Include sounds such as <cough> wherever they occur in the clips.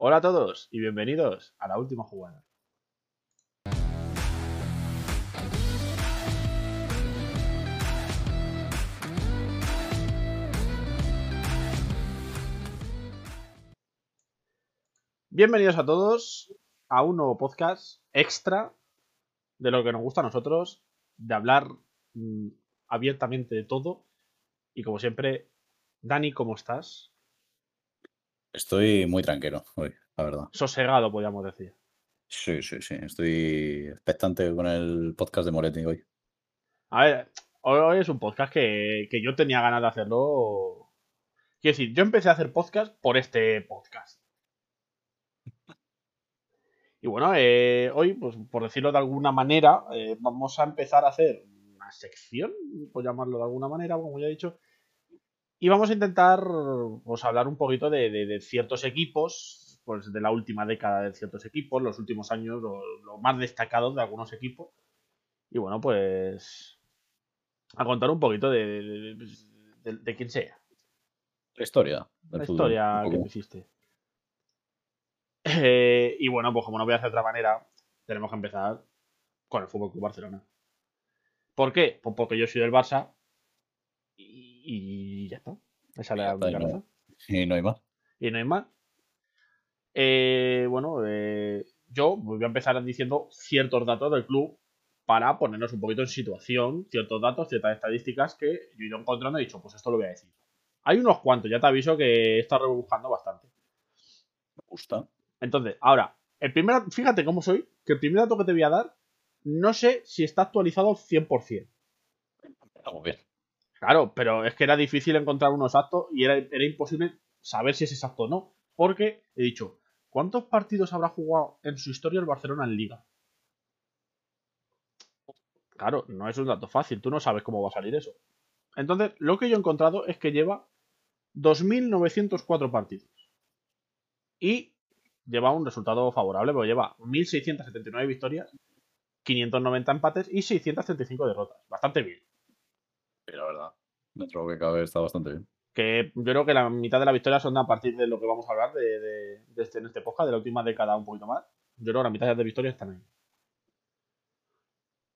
Hola a todos y bienvenidos a la última jugada. Bienvenidos a todos a un nuevo podcast extra de lo que nos gusta a nosotros, de hablar mm, abiertamente de todo. Y como siempre, Dani, ¿cómo estás? Estoy muy tranquilo hoy, la verdad. Sosegado, podríamos decir. Sí, sí, sí. Estoy expectante con el podcast de Moretti hoy. A ver, hoy es un podcast que, que yo tenía ganas de hacerlo. Quiero decir, yo empecé a hacer podcast por este podcast. Y bueno, eh, hoy, pues por decirlo de alguna manera, eh, vamos a empezar a hacer una sección, por llamarlo de alguna manera, como ya he dicho. Y vamos a intentar pues, hablar un poquito de, de- de ciertos equipos, pues de la última década de ciertos equipos, los últimos años, lo, lo más destacados de algunos equipos. Y bueno, pues a contar un poquito de, de, de quién sea, La historia. la historia que hiciste. Eh, y bueno, pues como no voy a hacer de otra manera, tenemos que empezar con el Fútbol Club Barcelona. ¿Por qué? Pues porque yo soy del Barça y, y ya está. Esa es la única razón. Y no hay más. Y no hay más. Eh, bueno, eh, yo voy a empezar diciendo ciertos datos del club para ponernos un poquito en situación, ciertos datos, ciertas estadísticas que yo he ido encontrando y he dicho, pues esto lo voy a decir. Hay unos cuantos, ya te aviso que he estado rebuscando bastante. Me gusta. Entonces, ahora, el primer, fíjate cómo soy, que el primer dato que te voy a dar, no sé si está actualizado al 100%. Estamos bien. Claro, pero es que era difícil encontrar uno exacto y era, imposible saber si es exacto o no. Porque he dicho, ¿cuántos partidos habrá jugado en su historia el Barcelona en Liga? Claro, no es un dato fácil, tú no sabes cómo va a salir eso. Entonces, lo que yo he encontrado es que lleva 2.904 partidos. Y lleva un resultado favorable, porque lleva 1.679 victorias, 590 empates y 635 derrotas. Bastante bien. Sí, la verdad. Dentro de lo que cabe está bastante bien. que yo creo que la mitad de las victorias son a partir de lo que vamos a hablar de, de- de este, en este podcast, de la última década un poquito más. Yo creo que la mitad de victorias están ahí.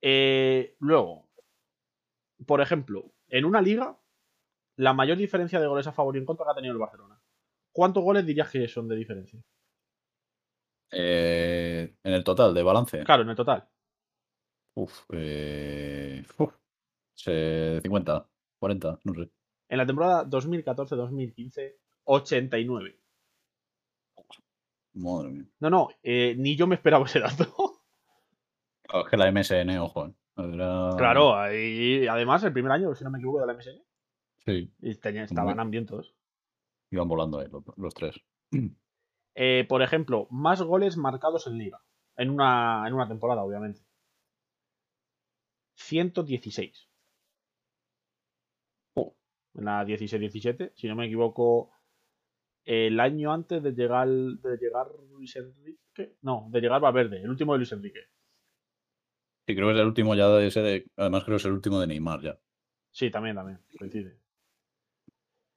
Eh, luego, por ejemplo, en una liga, la mayor diferencia de goles a favor y en contra que ha tenido el Barcelona. ¿Cuántos goles dirías que son de diferencia? Eh, en el total de balance. Claro, en el total. Uf, eh, uf, se- 50, 40, no sé. En la temporada 2014-2015, 89. Madre mía. No, no, eh, ni yo me esperaba ese dato. Claro, es que la MSN, ojo. eh. Era- claro, y además el primer año, si no me equivoco, de la MSN, Sí, y tenía- estaban hambrientos. iban volando ahí los, los tres. <clears throat> Eh, por ejemplo, más goles marcados en liga. En una, en una temporada, obviamente. 116. En la 16-17, si no me equivoco, el año antes de llegar, de llegar Luis Enrique. No, de llegar Valverde, el último de Luis Enrique. Sí, creo que es el último ya de ese de. Además, creo que es el último de Neymar ya. Sí, también, también, coincide.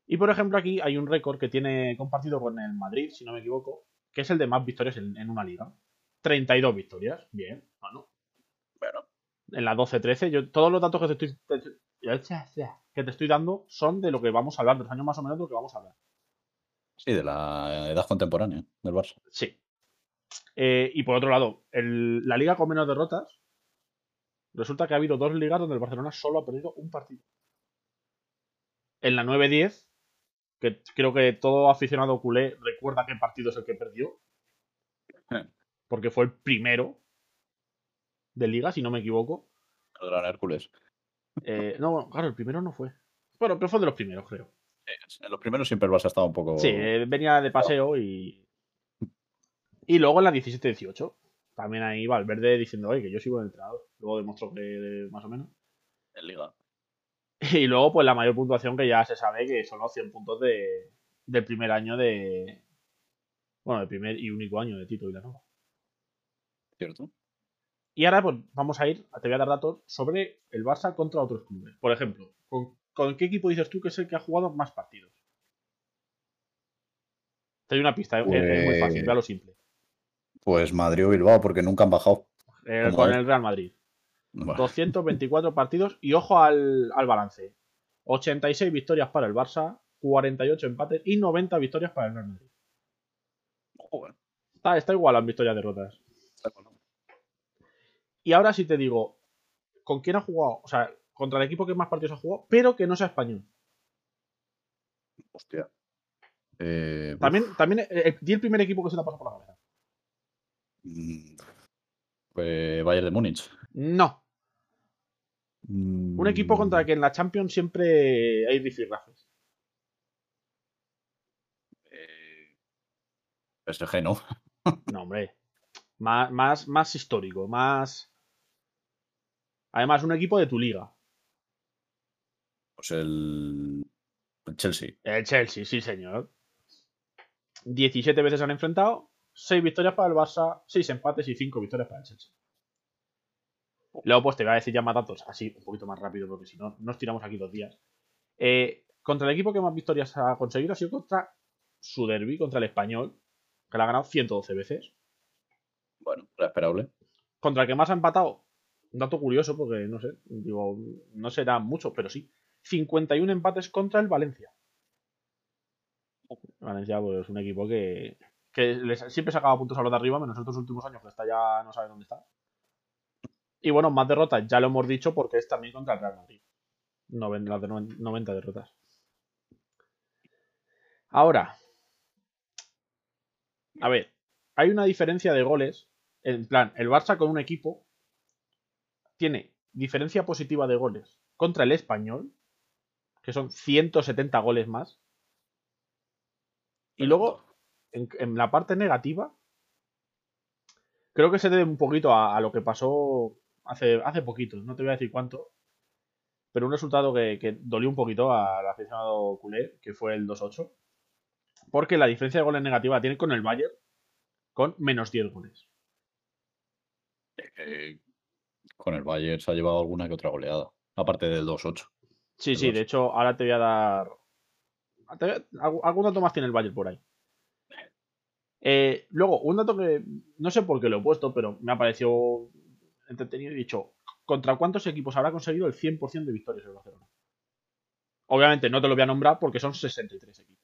Y por ejemplo, aquí hay un récord que tiene compartido con el Madrid, si no me equivoco, que es el de más victorias en, en una liga. 32 victorias, bien, bueno. Bueno, en la 12-13, yo todos los datos que te estoy te- que te estoy dando son de lo que vamos a hablar, de los años más o menos de lo que vamos a hablar. sí, de la edad contemporánea del Barça. Sí. Eh, y por otro lado, el- la liga con menos derrotas, resulta que ha habido dos ligas donde el Barcelona solo ha perdido un partido. En la 9-10, que creo que todo aficionado culé recuerda qué partido es el que perdió, Eh. porque fue el primero de liga, si no me equivoco. El Gran Hércules. Eh, no, bueno, claro, el primero no fue. Bueno, pero fue de los primeros, creo. En los primeros siempre el Barça estaba un poco. Sí, eh, venía de paseo y. Y luego en la 17-18. También ahí Valverde diciendo, oye, que yo sigo en el entrenador. Luego demostró que más o menos. en Liga. Y luego, pues la mayor puntuación que ya se sabe que son los 100 puntos de, del primer año de. Bueno, el primer y único año de Tito Vilanova. ¿Cierto? Y ahora, pues vamos a ir, te voy a dar datos sobre el Barça contra otros clubes. Por ejemplo, ¿con, con qué equipo dices tú que es el que ha jugado más partidos? Te doy una pista, es muy fácil, Pues- vea lo simple. Pues Madrid o Bilbao, porque nunca han bajado. Eh, ¿Cómo con el Real Madrid. Bueno, 224 partidos y ojo al, al balance. 86 victorias para el Barça, 48 empates y 90 victorias para el Real Madrid. joder, Está, está igual en victorias derrotas. está bueno. Y ahora sí te digo, ¿con quién ha jugado? O sea, contra el equipo que más partidos ha jugado, pero que no sea español. Hostia. Eh, También, también eh, eh, di el primer equipo que se ha pasado por la cabeza. mm, pues Bayern de Múnich. No, Mm, un equipo contra el que en la Champions siempre hay rifirrafes. eh, PSG, ¿no? No, hombre. Más, más, más histórico, más. Además, un equipo de tu liga. Pues el, el Chelsea. El Chelsea, sí, señor. 17 veces han enfrentado, 6 victorias para el Barça, 6 empates y 5 victorias para el Chelsea. Luego, pues te voy a decir ya más datos, así un poquito más rápido, porque si no, nos tiramos aquí dos días. Eh, contra el equipo que más victorias ha conseguido ha sido contra su derby, contra el Español, que la ha ganado 112 veces. Bueno, era esperable. Contra el que más ha empatado, un dato curioso, porque no sé, digo, no será mucho, pero sí. 51 empates contra el Valencia. Valencia, pues es un equipo que, que siempre sacaba puntos a los de arriba, menos estos últimos años que está ya no sabe dónde está. Y bueno, más derrotas, ya lo hemos dicho, porque es también contra el Real Madrid. Las de noven- 90 derrotas. Ahora, a ver, hay una diferencia de goles. En plan, el Barça con un equipo tiene diferencia positiva de goles contra el español, que son 170 goles más. Y luego, en, en la parte negativa, creo que se debe un poquito a, a lo que pasó hace, hace poquito, no te voy a decir cuánto, pero un resultado que, que dolió un poquito al aficionado culé, que fue el 2-8, porque la diferencia de goles negativa tiene con el Bayern con menos 10 goles. Eh, con el Bayern se ha llevado alguna que otra goleada. Aparte del 2-8. Sí, El sí, de hecho, ahora te voy a dar. Algún dato más tiene el Bayern por ahí. Eh, luego, un dato que no sé por qué lo he puesto, pero me ha parecido entretenido y dicho: ¿contra cuántos equipos habrá conseguido el 100% de victorias el Barcelona? Obviamente no te lo voy a nombrar porque son 63 equipos.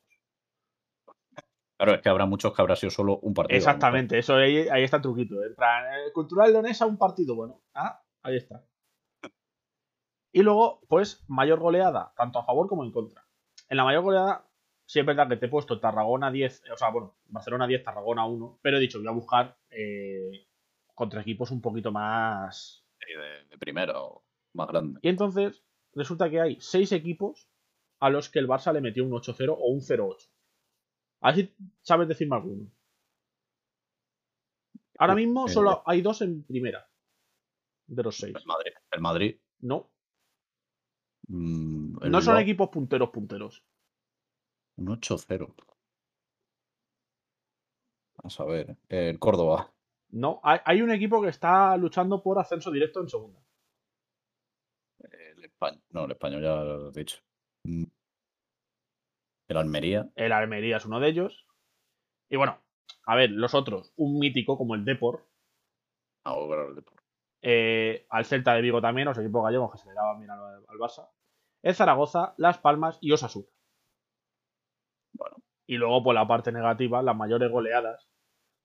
Claro, es que habrá muchos que habrá sido solo un partido. Exactamente, eso ahí, ahí está el truquito. En plan, eh, Cultural Leonesa, un partido. Bueno, ah, ahí está. Y luego, pues, mayor goleada, tanto a favor como en contra. En la mayor goleada, sí es verdad que te he puesto Tarragona 10, o sea, bueno, Barcelona 10, Tarragona 1, pero he dicho, voy a buscar eh, contra equipos un poquito más. De, de primero, más grande. Y entonces, resulta que hay 6 equipos a los que el Barça le metió un 8-0 o un 0-8. A ver si sabes decirme alguno. Ahora mismo solo hay dos en primera. De los seis. El Madrid. El Madrid. No. mm, el No son Bilbao, equipos punteros punteros. Un 8-0. Vamos a ver. El Córdoba. No. Hay, hay un equipo que está luchando por ascenso directo en segunda. El Español. No, el español ya lo he dicho. El Almería. El Almería es uno de ellos. Y bueno, a ver, los otros. Un mítico como el Depor. Ah, claro, el Depor. eh, al Celta de Vigo también, los equipos gallegos que se le daban bien al, al Barça. El Zaragoza, Las Palmas y Osasuna. Bueno, Y luego, por la parte negativa, las mayores goleadas.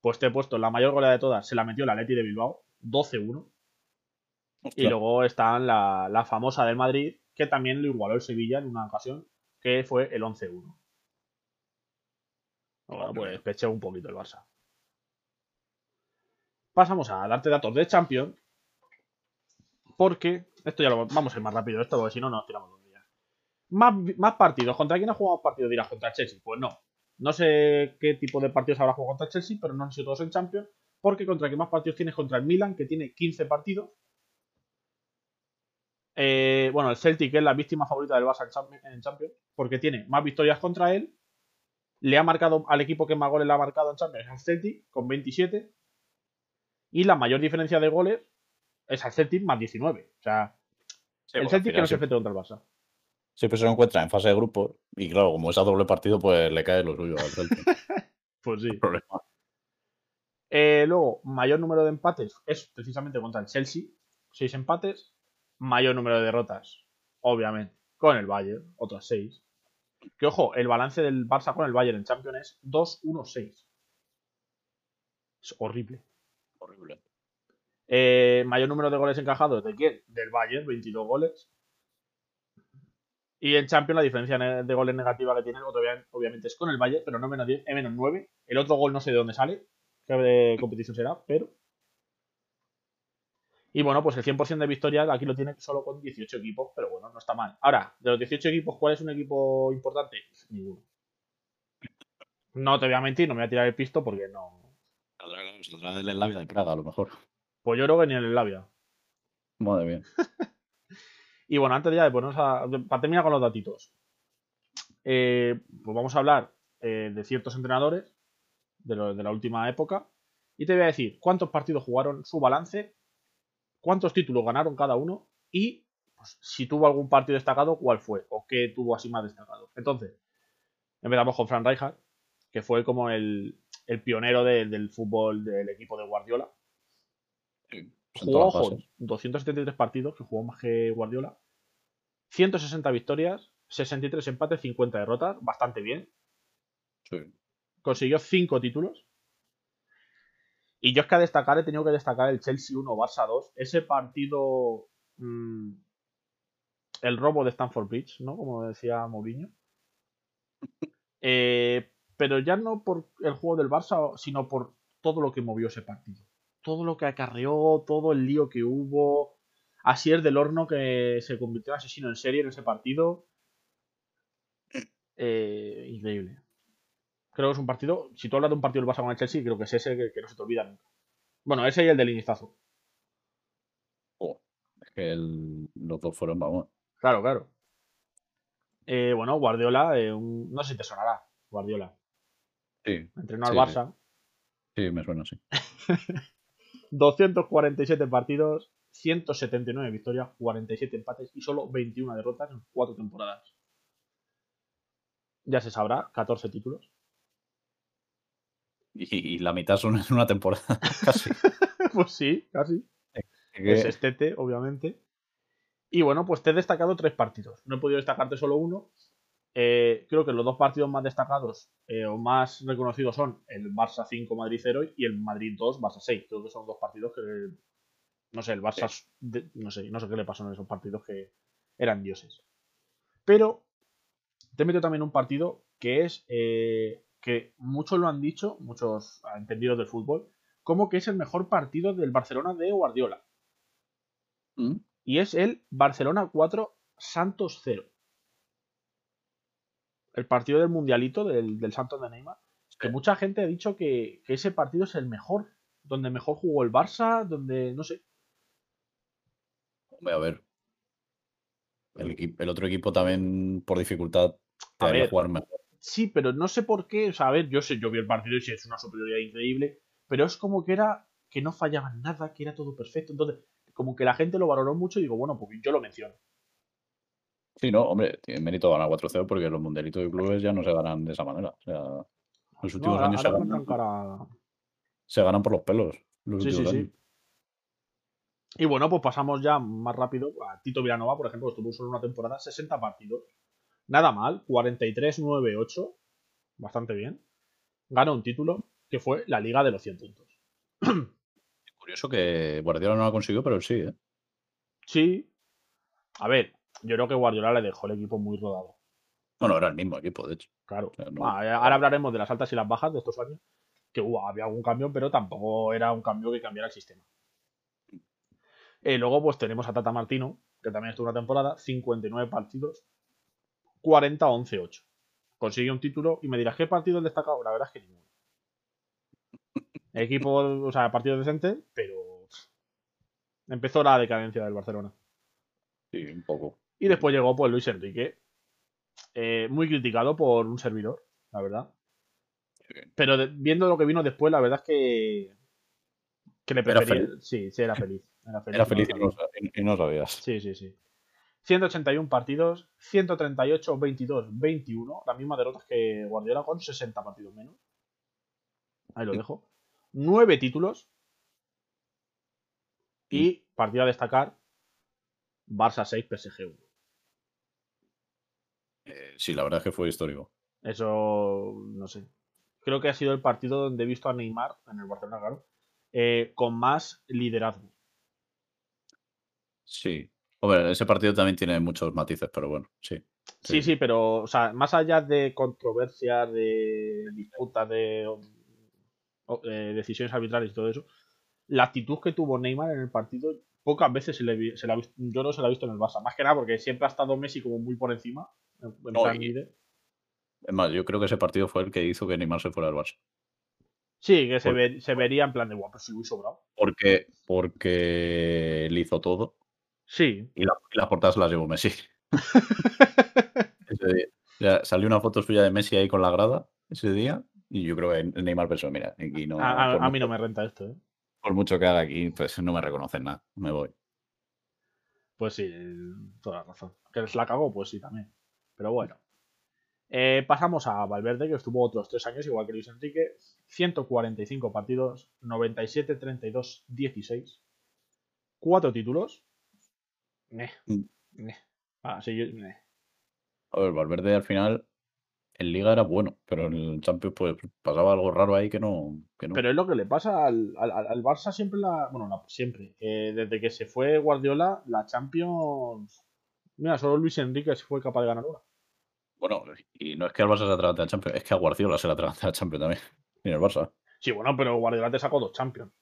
Pues te he puesto la mayor goleada de todas, se la metió el Atleti de Bilbao, 12-1. Y luego están la, la famosa del Madrid, que también lo igualó el Sevilla en una ocasión, que fue el 11-1. Bueno, pues peché un poquito el Barça. Pasamos a darte datos de Champions. Porque, esto ya lo vamos a ir más rápido, esto, porque si no nos tiramos dos días. Más, más partidos. ¿Contra quién ha jugado partidos? Dirás, contra Chelsea. Pues no. No sé qué tipo de partidos habrá jugado contra Chelsea, pero no han sido todos en Champions. Porque contra quien más partidos tienes contra el Milan, que tiene 15 partidos. Eh, bueno, el Celtic es la víctima favorita del Barça en Champions, porque tiene más victorias contra él. Le ha marcado al equipo que más goles le ha marcado en Champions, al Celtic, con 27. Y la mayor diferencia de goles es al Celtic más 19. O sea, sí, el Celtic que no se enfrenta contra el Barça. siempre se lo encuentra en fase de grupo. Y claro, como es a doble partido, pues le cae lo suyo al Celtic. <laughs> Pues sí. Problema. Eh, luego, mayor número de empates es precisamente contra el Chelsea, seis empates. Mayor número de derrotas, obviamente, con el Bayern, otras seis. Que ojo, el balance del Barça con el Bayern en Champions es 2-1-6. Es horrible. Horrible. Eh, mayor número de goles encajados, ¿de quién? Del Bayern, 22 goles. Y en Champions la diferencia de goles negativa que tienen, obvia- obviamente, es con el Bayern, pero no menos 10, es menos 9. El otro gol no sé de dónde sale, qué de competición será, pero... Y bueno, pues el 100% de victorias aquí lo tiene solo con 18 equipos, pero bueno, no está mal. Ahora, de los 18 equipos, ¿cuál es un equipo importante? Ninguno. No te voy a mentir, no me voy a tirar el pisto porque no... Saldrá, del Slavia de Praga, a lo mejor. Pues yo creo que ni el labia. Madre mía. <laughs> Y bueno, antes ya de ponernos a. Para terminar con los datitos. eh, pues vamos a hablar eh, de ciertos entrenadores de, lo- de la última época. Y te voy a decir cuántos partidos jugaron, su balance, cuántos títulos ganaron cada uno y pues, si tuvo algún partido destacado, cuál fue o qué tuvo así más destacado. Entonces, empezamos con Fran Rijkaard, que fue como el, el pionero de- del fútbol del equipo de Guardiola. Jugó, ojo, bases. 273 partidos, que jugó más que Guardiola. 160 victorias, 63 empates, 50 derrotas, bastante bien. Sí. Consiguió 5 títulos. Y yo es que a destacar he tenido que destacar el Chelsea 1, Barça 2. Ese partido. mm, el robo de Stanford Bridge, ¿no? Como decía Mourinho. Eh, pero ya no por el juego del Barça, sino por todo lo que movió ese partido. Todo lo que acarreó, todo el lío que hubo. Asier del Horno que se convirtió en asesino en serie en ese partido. Eh, increíble. Creo que es un partido. Si tú hablas de un partido del Barça con el Chelsea, creo que es ese que, que no se te olvida nunca. Bueno, ese y el del iniestazo. Oh, es que el- los dos fueron, vamos. Claro, claro. Eh, bueno, Guardiola, eh, un- no sé si te sonará. Guardiola. Sí, Entrenó al Sí, Barça. sí, me suena así. 247 <laughs> partidos, 179 victorias, 47 empates y solo 21 derrotas en 4 temporadas. Ya se sabrá, 14 títulos. Y, y la mitad son en una temporada, <laughs> casi. <laughs> pues sí, casi. Que- Es Estete, obviamente. Y bueno, pues te he destacado tres partidos. No he podido destacarte solo uno. Eh, creo que los dos partidos más destacados eh, o más reconocidos son el Barça 5 Madrid 0 y el Madrid 2 Barça 6. Creo que son dos partidos que no sé, el Barça de- no sé, no sé qué le pasó en esos partidos que eran dioses. Pero te meto también un partido que es eh, que muchos lo han dicho, muchos entendidos del fútbol, como que es el mejor partido del Barcelona de Guardiola. ¿Mm? Y es el Barcelona 4 Santos 0. El partido del Mundialito del, del Santos de Neymar. Que mucha gente ha dicho que, que ese partido es el mejor. Donde mejor jugó el Barça, donde no sé. Hombre, a ver. El, otro equipo también, por dificultad, te A haría ver. jugar mejor. Sí, pero no sé por qué. O sea, a ver, yo sé, yo vi el partido y sí es una superioridad increíble. Pero es como que era que no fallaba nada, que era todo perfecto. Entonces, como que la gente lo valoró mucho y digo, bueno, pues yo lo menciono. Sí, no, hombre, tiene mérito ganar 4-0 porque los mundialitos de clubes ya no se ganan de esa manera. O sea, los No, últimos ahora, años se ganan, cara- se ganan por los pelos. Los Sí, sí, sí. Y bueno, pues pasamos ya más rápido a Tito Villanova, por ejemplo, estuvo solo una temporada, 60 partidos. Nada mal, 43-9-8, bastante bien. Ganó un título que fue la Liga de los 100 puntos. Curioso que Guardiola no lo ha conseguido, pero sí, ¿eh? Sí, a ver, yo creo que Guardiola le dejó el equipo muy rodado. Bueno, era el mismo equipo, de hecho. Claro. sea, no- Ah, ahora hablaremos de las altas y las bajas de estos años, que hubo, había algún cambio, pero tampoco era un cambio que cambiara el sistema. Eh, luego, pues tenemos a Tata Martino, que también estuvo una temporada, 59 partidos, 40-11-8. Consigue un título y me dirás, ¿qué partido destacado? La verdad es que ninguno. Equipo, o sea, partido decente, pero empezó la decadencia del Barcelona. Sí, un poco. Y después llegó pues Luis Enrique, eh, muy criticado por un servidor, la verdad. Pero de- viendo lo que vino después, la verdad es que, que le Era prefería. feliz. Sí, sí, era feliz. Era feliz. Era no feliz y no, y no sabías. Sí, sí, sí. 181 partidos, 138, 22, 21. Las mismas derrotas que Guardiola con 60 partidos menos. Ahí lo dejo. Nueve títulos. Y partido a destacar, Barça 6, PSG 1. Eh, sí, la verdad es que fue histórico. Eso, no sé. Creo que ha sido el partido donde he visto a Neymar, en el Barcelona, claro, eh, con más liderazgo. Sí. Hombre, ese partido también tiene muchos matices, pero bueno, sí. Sí, sí, pero, o sea, más allá de controversias, de disputas, de eh, decisiones arbitrales y todo eso, la actitud que tuvo Neymar en el partido, pocas veces se, le, se la ha visto, yo no se la he visto en el Barça. Más que nada porque siempre ha estado Messi como muy por encima. es más, yo creo que ese partido fue el que hizo que Neymar se fuera del Barça. Sí, que se, se, vería en plan de guapo, si muy sobrado. Porque, porque él hizo todo. Sí. Y, las portadas las llevó Messi. <laughs> salió una foto suya de Messi ahí con la grada ese día. Y yo creo que Neymar pensó, mira, aquí no. A, mí no me renta esto, ¿eh? Por mucho que haga aquí, pues no me reconocen nada. Me voy. Pues sí, toda la razón. Que les la cagó, pues sí, también. Pero bueno. Eh, pasamos a Valverde, que estuvo otros tres años, igual que Luis Enrique. 145 partidos, 97, 32, 16. Cuatro títulos. Mm. Ah, sí, yo, A ver, Valverde al final en Liga era bueno, pero en el Champions pues pasaba algo raro ahí que no. Pero es lo que le pasa al, al, Barça siempre la. Bueno, no, siempre. desde que se fue Guardiola, la Champions. Mira, solo Luis Enrique se fue capaz de ganar una. Bueno, y no es que al Barça se atragante la Champions, es que a Guardiola se la atragante la Champions también. <laughs> En el Barça. Sí, bueno, pero Guardiola te sacó dos Champions.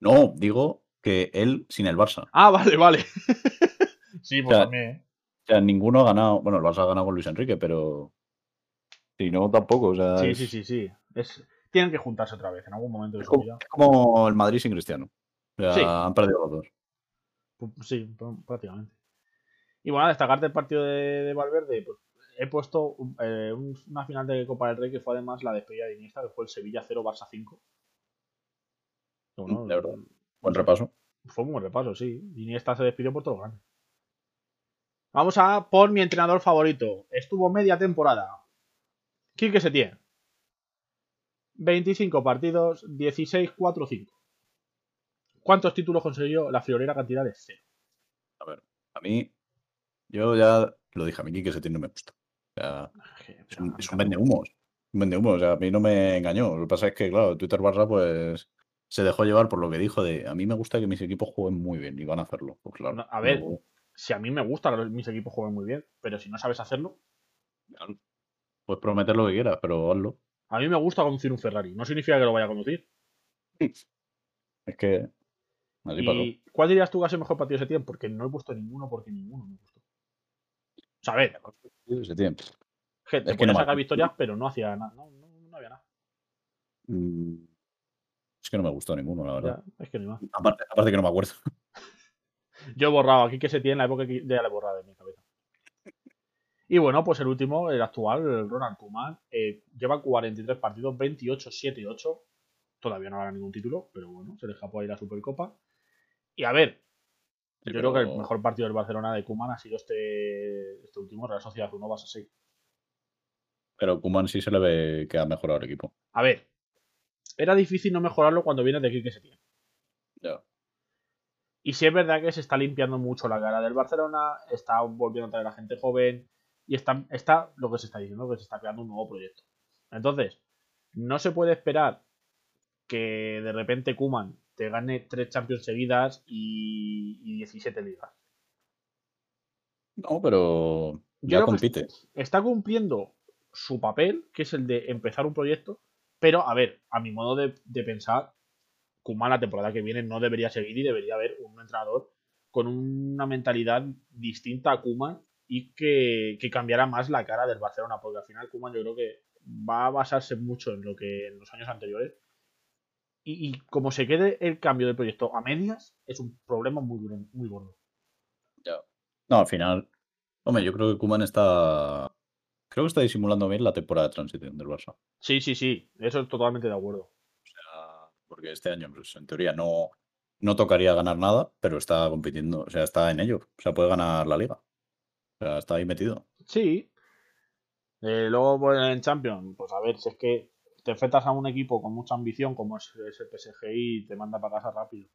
No, digo que él sin el Barça. Ah, vale, vale. <laughs> sí, pues también. ¿eh? O sea, ninguno ha ganado. Bueno, el Barça ha ganado con Luis Enrique, pero si no, tampoco. O sea, sí, sí, sí, sí. Es, tienen que juntarse otra vez en algún momento de su vida. Es como el Madrid sin Cristiano. O sea, han perdido los dos. Sí, prácticamente. Y bueno, a destacarte el partido de, Valverde, pues he puesto eh, una final de Copa del Rey que fue además la despedida de Iniesta, que fue el Sevilla 0 Barça 5. Mm, de verdad. Buen repaso. Fue un buen repaso, sí. Iniesta se despidió por todo grande. Vamos a por mi entrenador favorito. Estuvo media temporada. Quique Setién. 25 partidos, 16-4-5. ¿Cuántos títulos consiguió la friolera cantidad de cero? A ver, a mí, yo ya lo dije, a mí Quique Setién no me gusta. O sea, es un, es un vende humos. Un vende humos, o sea, a mí no me engañó. Lo que pasa es que, claro, Twitter Barça, pues se dejó llevar por lo que dijo de a mí me gusta que mis equipos jueguen muy bien y van a hacerlo. Pues claro. a ver, si a mí me gusta que mis equipos jueguen muy bien, pero si no sabes hacerlo. Puedes prometer lo que quieras, pero hazlo. A mí me gusta conducir un Ferrari. No significa que lo vaya a conducir. <laughs> Es que. ¿Y cuál dirías tú que ha sido mejor partido de ese tiempo? Porque no he puesto ninguno, porque ninguno me gustó. O sea, a ver. Ese tiempo. Gente, es que no sacar victorias, pero no hacía nada. No, no, había nada. Mm, es que no me gustó ninguno, la verdad. es que ni más. Aparte, aparte que no me acuerdo. <laughs> Yo he borrado aquí que se tiene en la época que ya le he borrado de mi cabeza. Y bueno, pues el último, el actual, el Ronald Koeman, eh, lleva 43 partidos, 28, 7 y 8. Todavía no gana ningún título, pero bueno, se le escapó ahí la Supercopa. Y a ver, yo creo que el mejor partido del Barcelona de Kuman ha sido este, este último, Real Sociedad 1 Barça 6. Pero Kuman sí se le ve que ha mejorado el equipo. A ver, era difícil no mejorarlo cuando viene de que se tiene. Ya. Y sí es verdad que se está limpiando mucho la cara del Barcelona, está volviendo a traer a gente joven, y está, está lo que se está diciendo, que se está creando un nuevo proyecto. Entonces, no se puede esperar que de repente Kuman te gane tres Champions seguidas y, 17 ligas. No, pero ya compite. Está cumpliendo su papel, que es el de empezar un proyecto, pero a ver, a mi modo de, pensar, Kuman la temporada que viene no debería seguir y debería haber un entrenador con una mentalidad distinta a Kuman y que, que, cambiara más la cara del Barcelona, porque al final Kuman yo creo que va a basarse mucho en lo que en los años anteriores. Y, como se quede el cambio de proyecto a medias, es un problema muy, muy gordo. No, al final, hombre, yo creo que Kuman está. Creo que está disimulando bien la temporada de transición del Barça. Sí, sí, sí, eso es totalmente de acuerdo. O sea, porque este año, pues, en teoría, no, no tocaría ganar nada, pero está compitiendo, o sea, está en ello. O sea, puede ganar la liga sea, está ahí metido. Sí. Eh, luego pues, en Champions, pues a ver, si es que te enfrentas a un equipo con mucha ambición como es, el PSG y te manda para casa rápido.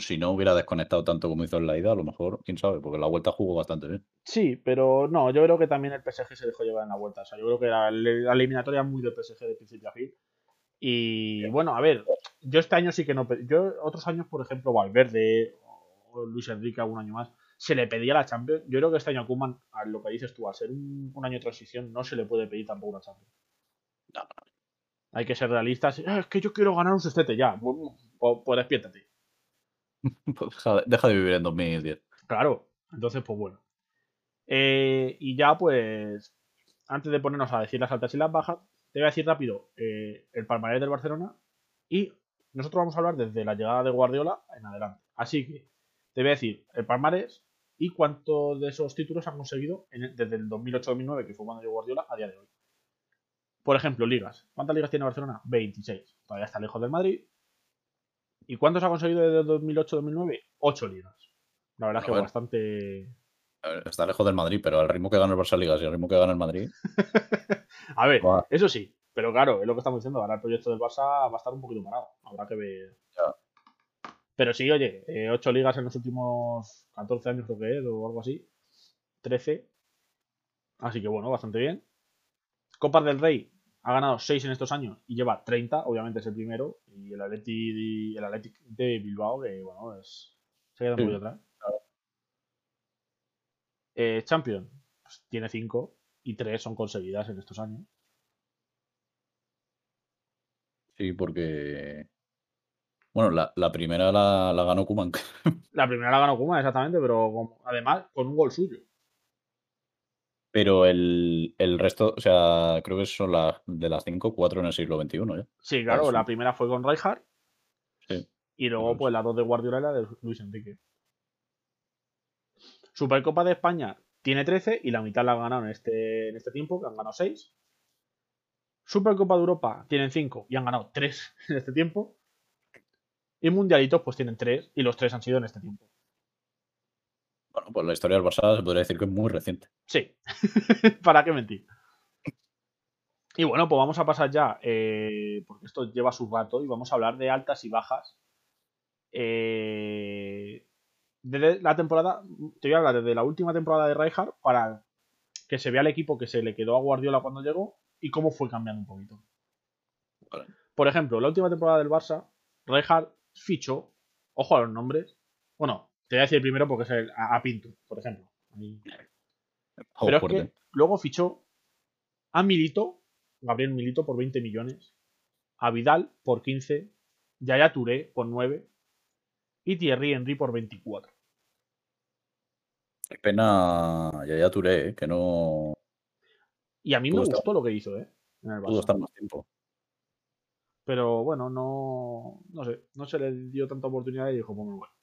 Si no hubiera desconectado tanto como hizo en la ida, a lo mejor, quién sabe, porque la vuelta jugó bastante bien. Sí, pero no, yo creo que también el PSG se dejó llevar en la vuelta. O sea, yo creo que la, la eliminatoria muy del PSG de principio a fin. Y bueno, a ver, yo este año sí que no. Yo, otros años, por ejemplo, Valverde o Luis Enrique, algún año más, se le pedía la Champions. Yo creo que este año a Kuman, a lo que dices tú, al ser un, año de transición, no se le puede pedir tampoco una Champions. Hay que ser realistas. Ah, es que yo quiero ganar un sextete ya. Pues, pues despiértate. <laughs> Pues deja, de vivir en 2010. Claro. Entonces, pues bueno. Eh, y ya, pues, antes de ponernos a decir las altas y las bajas, te voy a decir rápido eh, el palmarés del Barcelona y nosotros vamos a hablar desde la llegada de Guardiola en adelante. Así que te voy a decir el palmarés y cuántos de esos títulos han conseguido desde el 2008-2009, que fue cuando llegó Guardiola, a día de hoy. Por ejemplo, ligas. ¿Cuántas ligas tiene Barcelona? 26. Todavía está lejos del Madrid. ¿Y cuántos ha conseguido desde el 2008-2009? 8 ligas. La verdad es que bastante. Está lejos del Madrid, pero al ritmo que gana el Barça Ligas y al ritmo que gana el Madrid. <laughs> a ver, eso sí. Pero claro, es lo que estamos diciendo. Ahora el proyecto del Barça va a estar un poquito parado. Habrá que ver. Pero sí, oye, eh, ocho ligas en los últimos 14 años creo que es, o algo así. 13. Así que bueno, bastante bien. Copas del Rey ha ganado 6 en estos años y lleva 30, obviamente es el primero. Y el Athletic, el Athletic de Bilbao, que bueno, es, se queda muy atrás. Eh, Champion pues, tiene 5 y 3 son conseguidas en estos años. Sí, porque bueno, la, primera la, ganó Kuman. la primera la ganó Kuman, exactamente, pero además con un gol suyo. Pero el, resto, o sea, creo que son las de las cinco, cuatro en el siglo XXI. ¿eh? Sí, claro, la primera fue con Rijkaard. Sí. Y luego, pues la dos de Guardiola y la de Luis Enrique. Supercopa de España tiene 13 y la mitad la han ganado en este, en este tiempo, que han ganado 6. Supercopa de Europa tienen 5 y han ganado 3 <laughs> en este tiempo. Y mundialitos pues tienen tres y los tres han sido en este tiempo. Bueno, pues la historia del Barça se podría decir que es muy reciente. Sí, <laughs> ¿para qué mentir? Y bueno, pues vamos a pasar ya, eh, porque esto lleva su rato, y vamos a hablar de altas y bajas. Eh, desde la temporada, te voy a hablar desde la última temporada de Rijkaard para que se vea el equipo que se le quedó a Guardiola cuando llegó y cómo fue cambiando un poquito. Por ejemplo, la última temporada del Barça, Rijkaard fichó, ojo a los nombres. Bueno, te voy a decir primero porque es el, a, Pinto, por ejemplo. Pero es que luego fichó a Milito, Gabriel Milito por 20 millones, a Vidal por 15, Yaya Touré por 9 y Thierry Henry por 24. Qué pena Yaya Touré, ¿eh? que no. Y a mí me gustó lo que hizo, ¿eh? Pudo estar más tiempo. Pero bueno, no, no sé, no se le dio tanta oportunidad y dijo, pues bueno.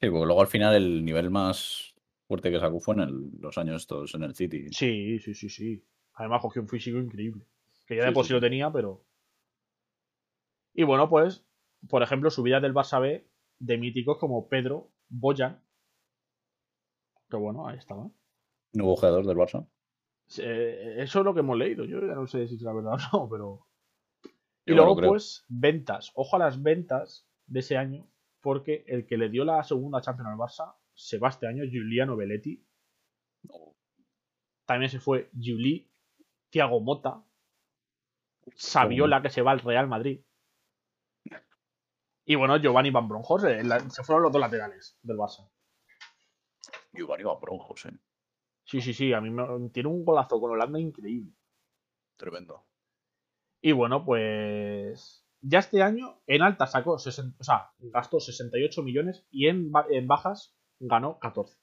Sí, porque luego al final el nivel más fuerte que sacó fue en los años estos en el City. Sí, sí, sí, sí. Además cogió un físico increíble. Que ya de por sí, lo tenía, pero. Y bueno, pues, por ejemplo, subidas del Barça B de míticos como Pedro, Boyan. Que bueno, ahí estaba. Nuevo jugador del Barça. eso es lo que hemos leído. Yo ya no sé si es la verdad <laughs> o no, pero. Y luego, pues, ventas. Ojo a las ventas de ese año, porque el que le dio la segunda Champions al Barça se va este año, Giuliano Belletti. También se fue Juli, Thiago Mota, Saviola, que se va al Real Madrid. Y bueno, Giovanni Van Bronjos, eh, se fueron los dos laterales del Barça. Giovanni Van Bronjos, eh. Sí, sí, sí, a mí me, tiene un golazo con Holanda increíble. Tremendo. Y bueno, pues ya este año en alta sacó, o sea, gastó 68 millones y en, bajas ganó 14.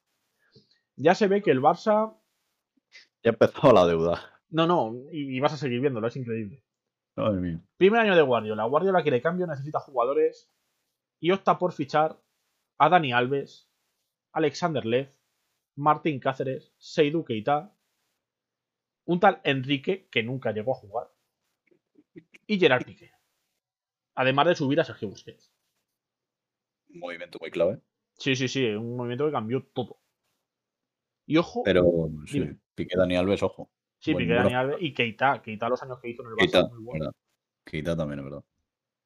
Ya se ve que el Barça... Ya empezó la deuda. No, no, y, vas a seguir viéndolo, es increíble. Primer año de Guardiola. Guardiola quiere cambio, necesita jugadores y opta por fichar a Dani Alves, Alexander Lev, Martín Cáceres, Seydou Keita, un tal Enrique que nunca llegó a jugar y Gerard Piqué. Además de subir a Sergio Busquets. Un movimiento muy clave. Sí, sí, sí, un movimiento que cambió todo. Y ojo. Pero sí, Piqué Dani Alves, ojo. Sí, Piqué, Dani Alves y Keita. Keita los años que hizo en el Barça. Keita, muy bueno. Keita también, es verdad.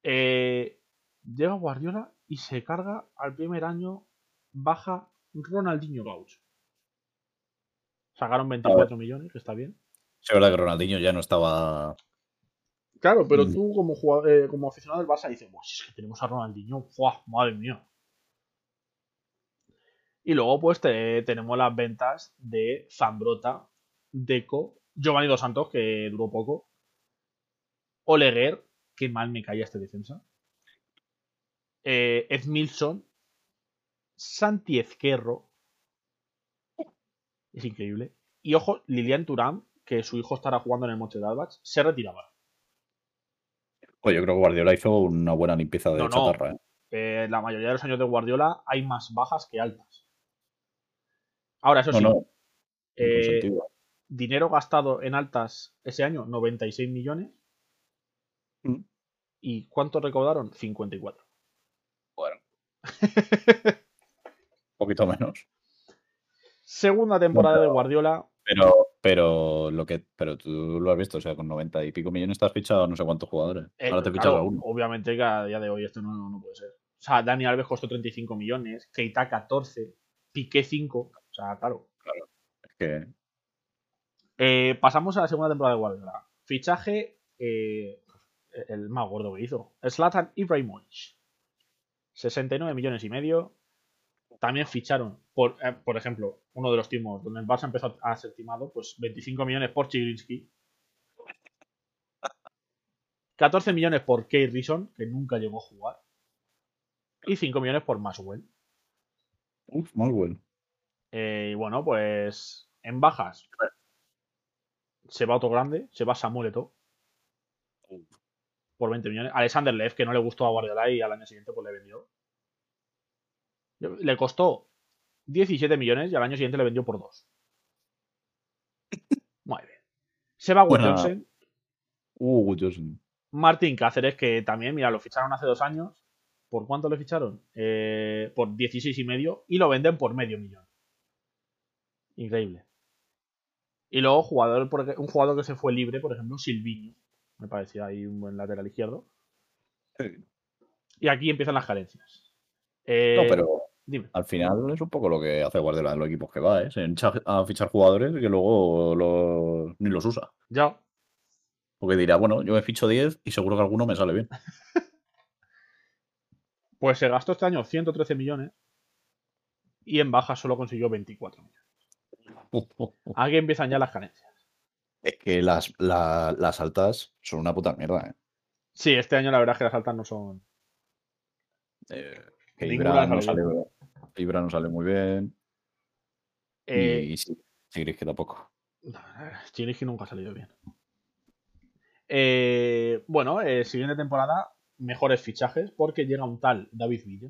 Eh, llega Guardiola y se carga al primer año, baja Ronaldinho Gaucho. Sacaron 24 millones, que está bien. Es verdad que Ronaldinho ya no estaba. Claro, pero mm. tú como, eh, como aficionado del Barça dices, es que tenemos a Ronaldinho, ¡Fua! madre mía. Y luego pues tenemos las ventas de Zambrota, Deco, Giovanni Dos Santos, que duró poco, Oleguer, que mal me caía este defensa, eh, Edmilson, Santi Ezquerro, es increíble, y ojo, Lilian Turán, que su hijo estará jugando en el Monte de Albach, se retiraba. Pues yo creo que Guardiola hizo una buena limpieza de chatarra. ¿eh? Eh, la mayoría de los años de Guardiola hay más bajas que altas. Ahora, eso sí. Eh, dinero gastado en altas ese año, 96 millones. Mm. ¿Y cuánto recaudaron? 54. Bueno. <laughs> Un poquito menos. Segunda temporada de Guardiola. Pero, pero lo que, pero tú lo has visto, o sea, con 90 y pico millones te has fichado no sé cuántos jugadores. Eh, Ahora te he fichado a uno. Obviamente que a día de hoy esto no, puede ser. O sea, Dani Alves costó 35 millones, Keita 14, Piqué 5. O sea, claro. Claro. Es que. Eh, pasamos a la segunda temporada de Guardiola. Fichaje eh, el más gordo que hizo. Slatan Ibrahimovic. 69 millones y medio. También ficharon, por, eh, por ejemplo, uno de los timos donde el Barça empezó a ser timado, pues 25 millones por Chigrinsky. 14 millones por Kate Rison, que nunca llegó a jugar. Y 5 millones por Maswell. Uf, Maswell. Eh, y bueno, pues en bajas se va otro grande, se va Samuel Eto'o. Por 20 millones. Alexander Lev, que no le gustó a Guardiola y al año siguiente pues le vendió. Le costó 17 millones y al año siguiente le vendió por 2. <laughs> Muy bien. Se va Wood Uh, Martín Cáceres, que también, mira, lo ficharon hace dos años. ¿Por cuánto le ficharon? Eh, por 16 y medio y lo venden por medio millón. Increíble. Y luego jugador, un jugador que se fue libre, por ejemplo, Silviño. Me parecía ahí un buen lateral izquierdo. Y aquí empiezan las carencias. no, eh, al final es un poco lo que hace Guardiola en los equipos que va, ¿eh? Se echa a fichar jugadores que luego ni los usa. Ya. Porque dirá, bueno, yo me ficho 10 y seguro que alguno me sale bien. <laughs> pues se gastó este año 113 millones y en baja solo consiguió 24 millones. <laughs> Aquí empiezan ya las carencias. Es que las, las altas son una puta mierda, ¿eh? Sí, este año la verdad es que las altas no son. Eh, que Ibra no, sale, Ibra no sale muy bien. Eh, y, que tampoco. que nunca ha salido bien. Eh, bueno, eh, siguiente temporada, mejores fichajes, porque llega un tal David Villa.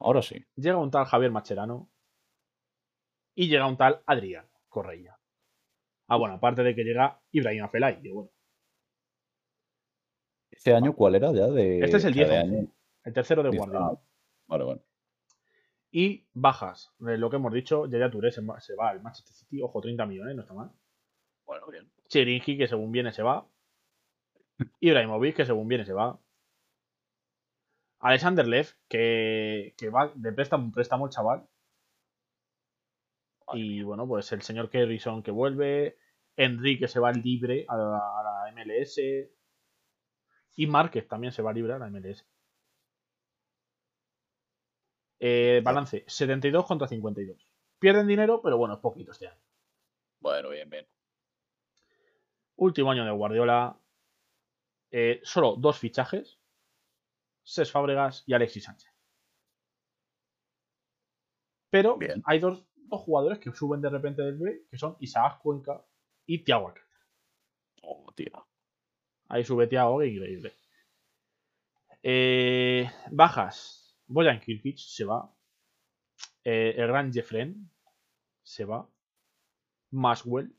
Ahora sí. Llega un tal Javier Macherano. Y llega un tal Adrián Correia. Ah, bueno, aparte de que llega Ibrahim Afelay, bueno. ¿Este año cuál era ya? De, este es el 10 año. El tercero de Guardiola. Ah, vale, vale. Y bajas. Lo que hemos dicho, Yaya Touré se, se va al Manchester City. Ojo, 30 millones, no está mal. Bueno, bien. Cheringi, que según viene se va. Ibrahimovic, que según viene se va. Alexander Lev, que, que va de préstamo, préstamo el chaval. y bueno, pues el señor Kerrison que vuelve. Enrique se va libre a la, a la MLS. Y Márquez también se va libre a la MLS. Eh, balance, 72 contra 52. Pierden dinero, pero bueno, es poquito este año. Bueno, bien, bien. Último año de Guardiola. Eh, solo dos fichajes. Ses Fábregas y Alexis Sánchez. Pero hay dos, jugadores que suben de repente del B, que son Isaac Cuenca y Tiago Alcántara. Oh, tío. Ahí sube Tiago, increíble. Eh, bajas. Boyan Kirkic se va. Eh, el gran Jeffren se va. Maswell.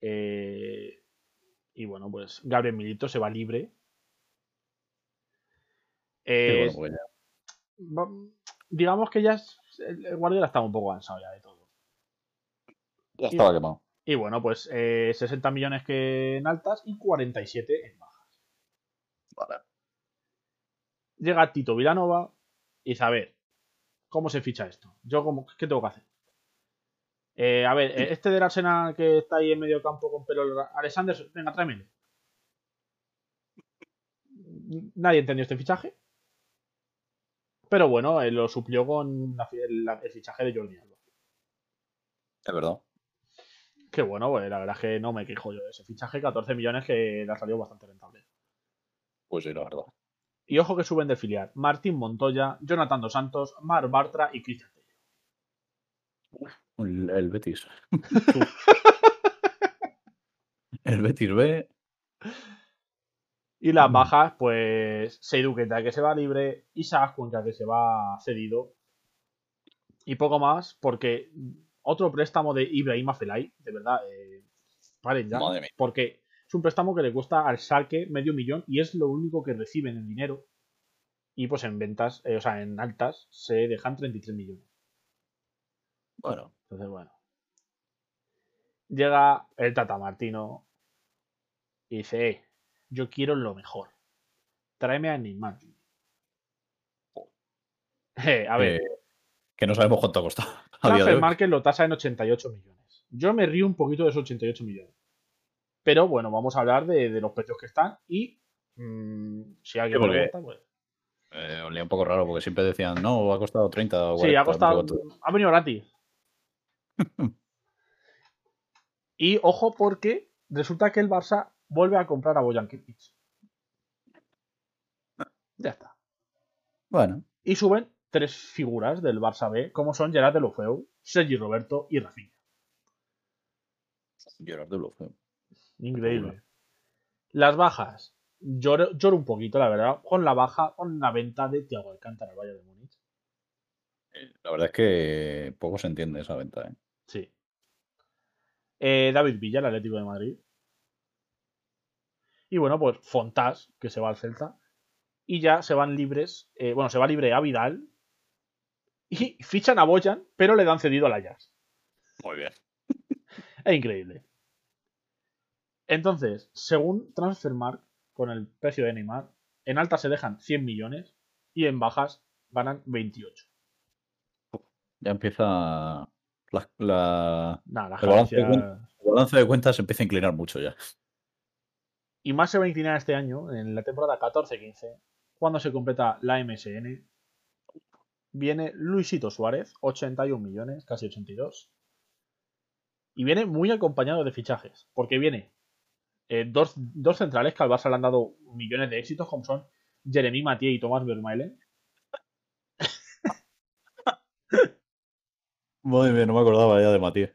Eh, y bueno, pues Gabriel Milito se va libre. Eh, digamos que ya el Guardiola estaba un poco cansado ya de todo. Ya estaba quemado. Y bueno, pues 60 millones que en altas y 47 en bajas. Vale. Llega Tito Vilanova y ver, ¿cómo se ficha esto? Yo, como, ¿qué tengo que hacer? Eh, a ver, este del Arsenal que está ahí en medio campo con pelo. Alexander, venga, tráemelo. Nadie entendió este fichaje. Pero bueno, él lo suplió con el, fichaje de Jordi Alba. Es verdad. Qué bueno, pues la verdad es que no me quejo yo de ese fichaje. 14 millones que le ha salido bastante rentable. Pues sí, la verdad. Y ojo que suben de filial. Martín Montoya, Jonathan Dos Santos, Mar Bartra y Cristian Tello. El, Betis. <laughs> el Betis B. Y las mm. bajas, pues Seiduqueta que se va libre, Isaac Cuenca que se va cedido. Y poco más, porque otro préstamo de Ibrahim Afelay, de verdad, eh, paren ya. Porque es un préstamo que le cuesta al Salque medio millón y es lo único que reciben en dinero. Y pues en ventas, eh, o sea, en altas, se dejan 33 millones. Bueno. Entonces, bueno. Llega el Tata Martino y dice, eh, yo quiero lo mejor. Tráeme a Neymar. <laughs> Eh, a ver. Eh, que no sabemos cuánto ha costado. <laughs> Market lo tasa en 88 millones. Yo me río un poquito de esos 88 millones. Pero bueno, vamos a hablar de, los precios que están y mm, si alguien pregunta, pues. Eh, olía un poco raro porque siempre decían, no, ha costado 30 o Sí, ha costado. Ha venido gratis. <laughs> y ojo, porque resulta que el Barça vuelve a comprar a Boyan Kirkic. Ya está. Bueno. Y suben tres figuras del Barça B, como son Gerard de Lufeu, Sergi Roberto y Rafinha. Gerard de Lufeu. Increíble. Las bajas. Lloro, un poquito, la verdad, con la baja, con la venta de Thiago Alcántara al Valle de Múnich. Eh, la verdad es que poco se entiende esa venta, ¿eh? Sí. Eh, David Villa, el Atlético de Madrid. Y bueno, pues Fontás, que se va al Celta. Y ya se van libres. Eh, bueno, se va libre a Vidal. Y <laughs> fichan a Boyan, pero le dan cedido a Ajax. Muy bien. Es increíble. Entonces, según Transfermarkt, con el precio de Neymar, en alta se dejan 100 millones y en bajas ganan 28. Ya empieza la, el, balance de, cuentas se empieza a inclinar mucho ya. Y más se va a inclinar este año, en la temporada 14-15, cuando se completa la MSN. Viene Luisito Suárez, 81 millones, casi 82. Y viene muy acompañado de fichajes, porque viene eh, dos, centrales que al Barça le han dado millones de éxitos, como son Jeremy Mathieu y Tomás Vermaelen. Muy bien, no me acordaba ya de Matías.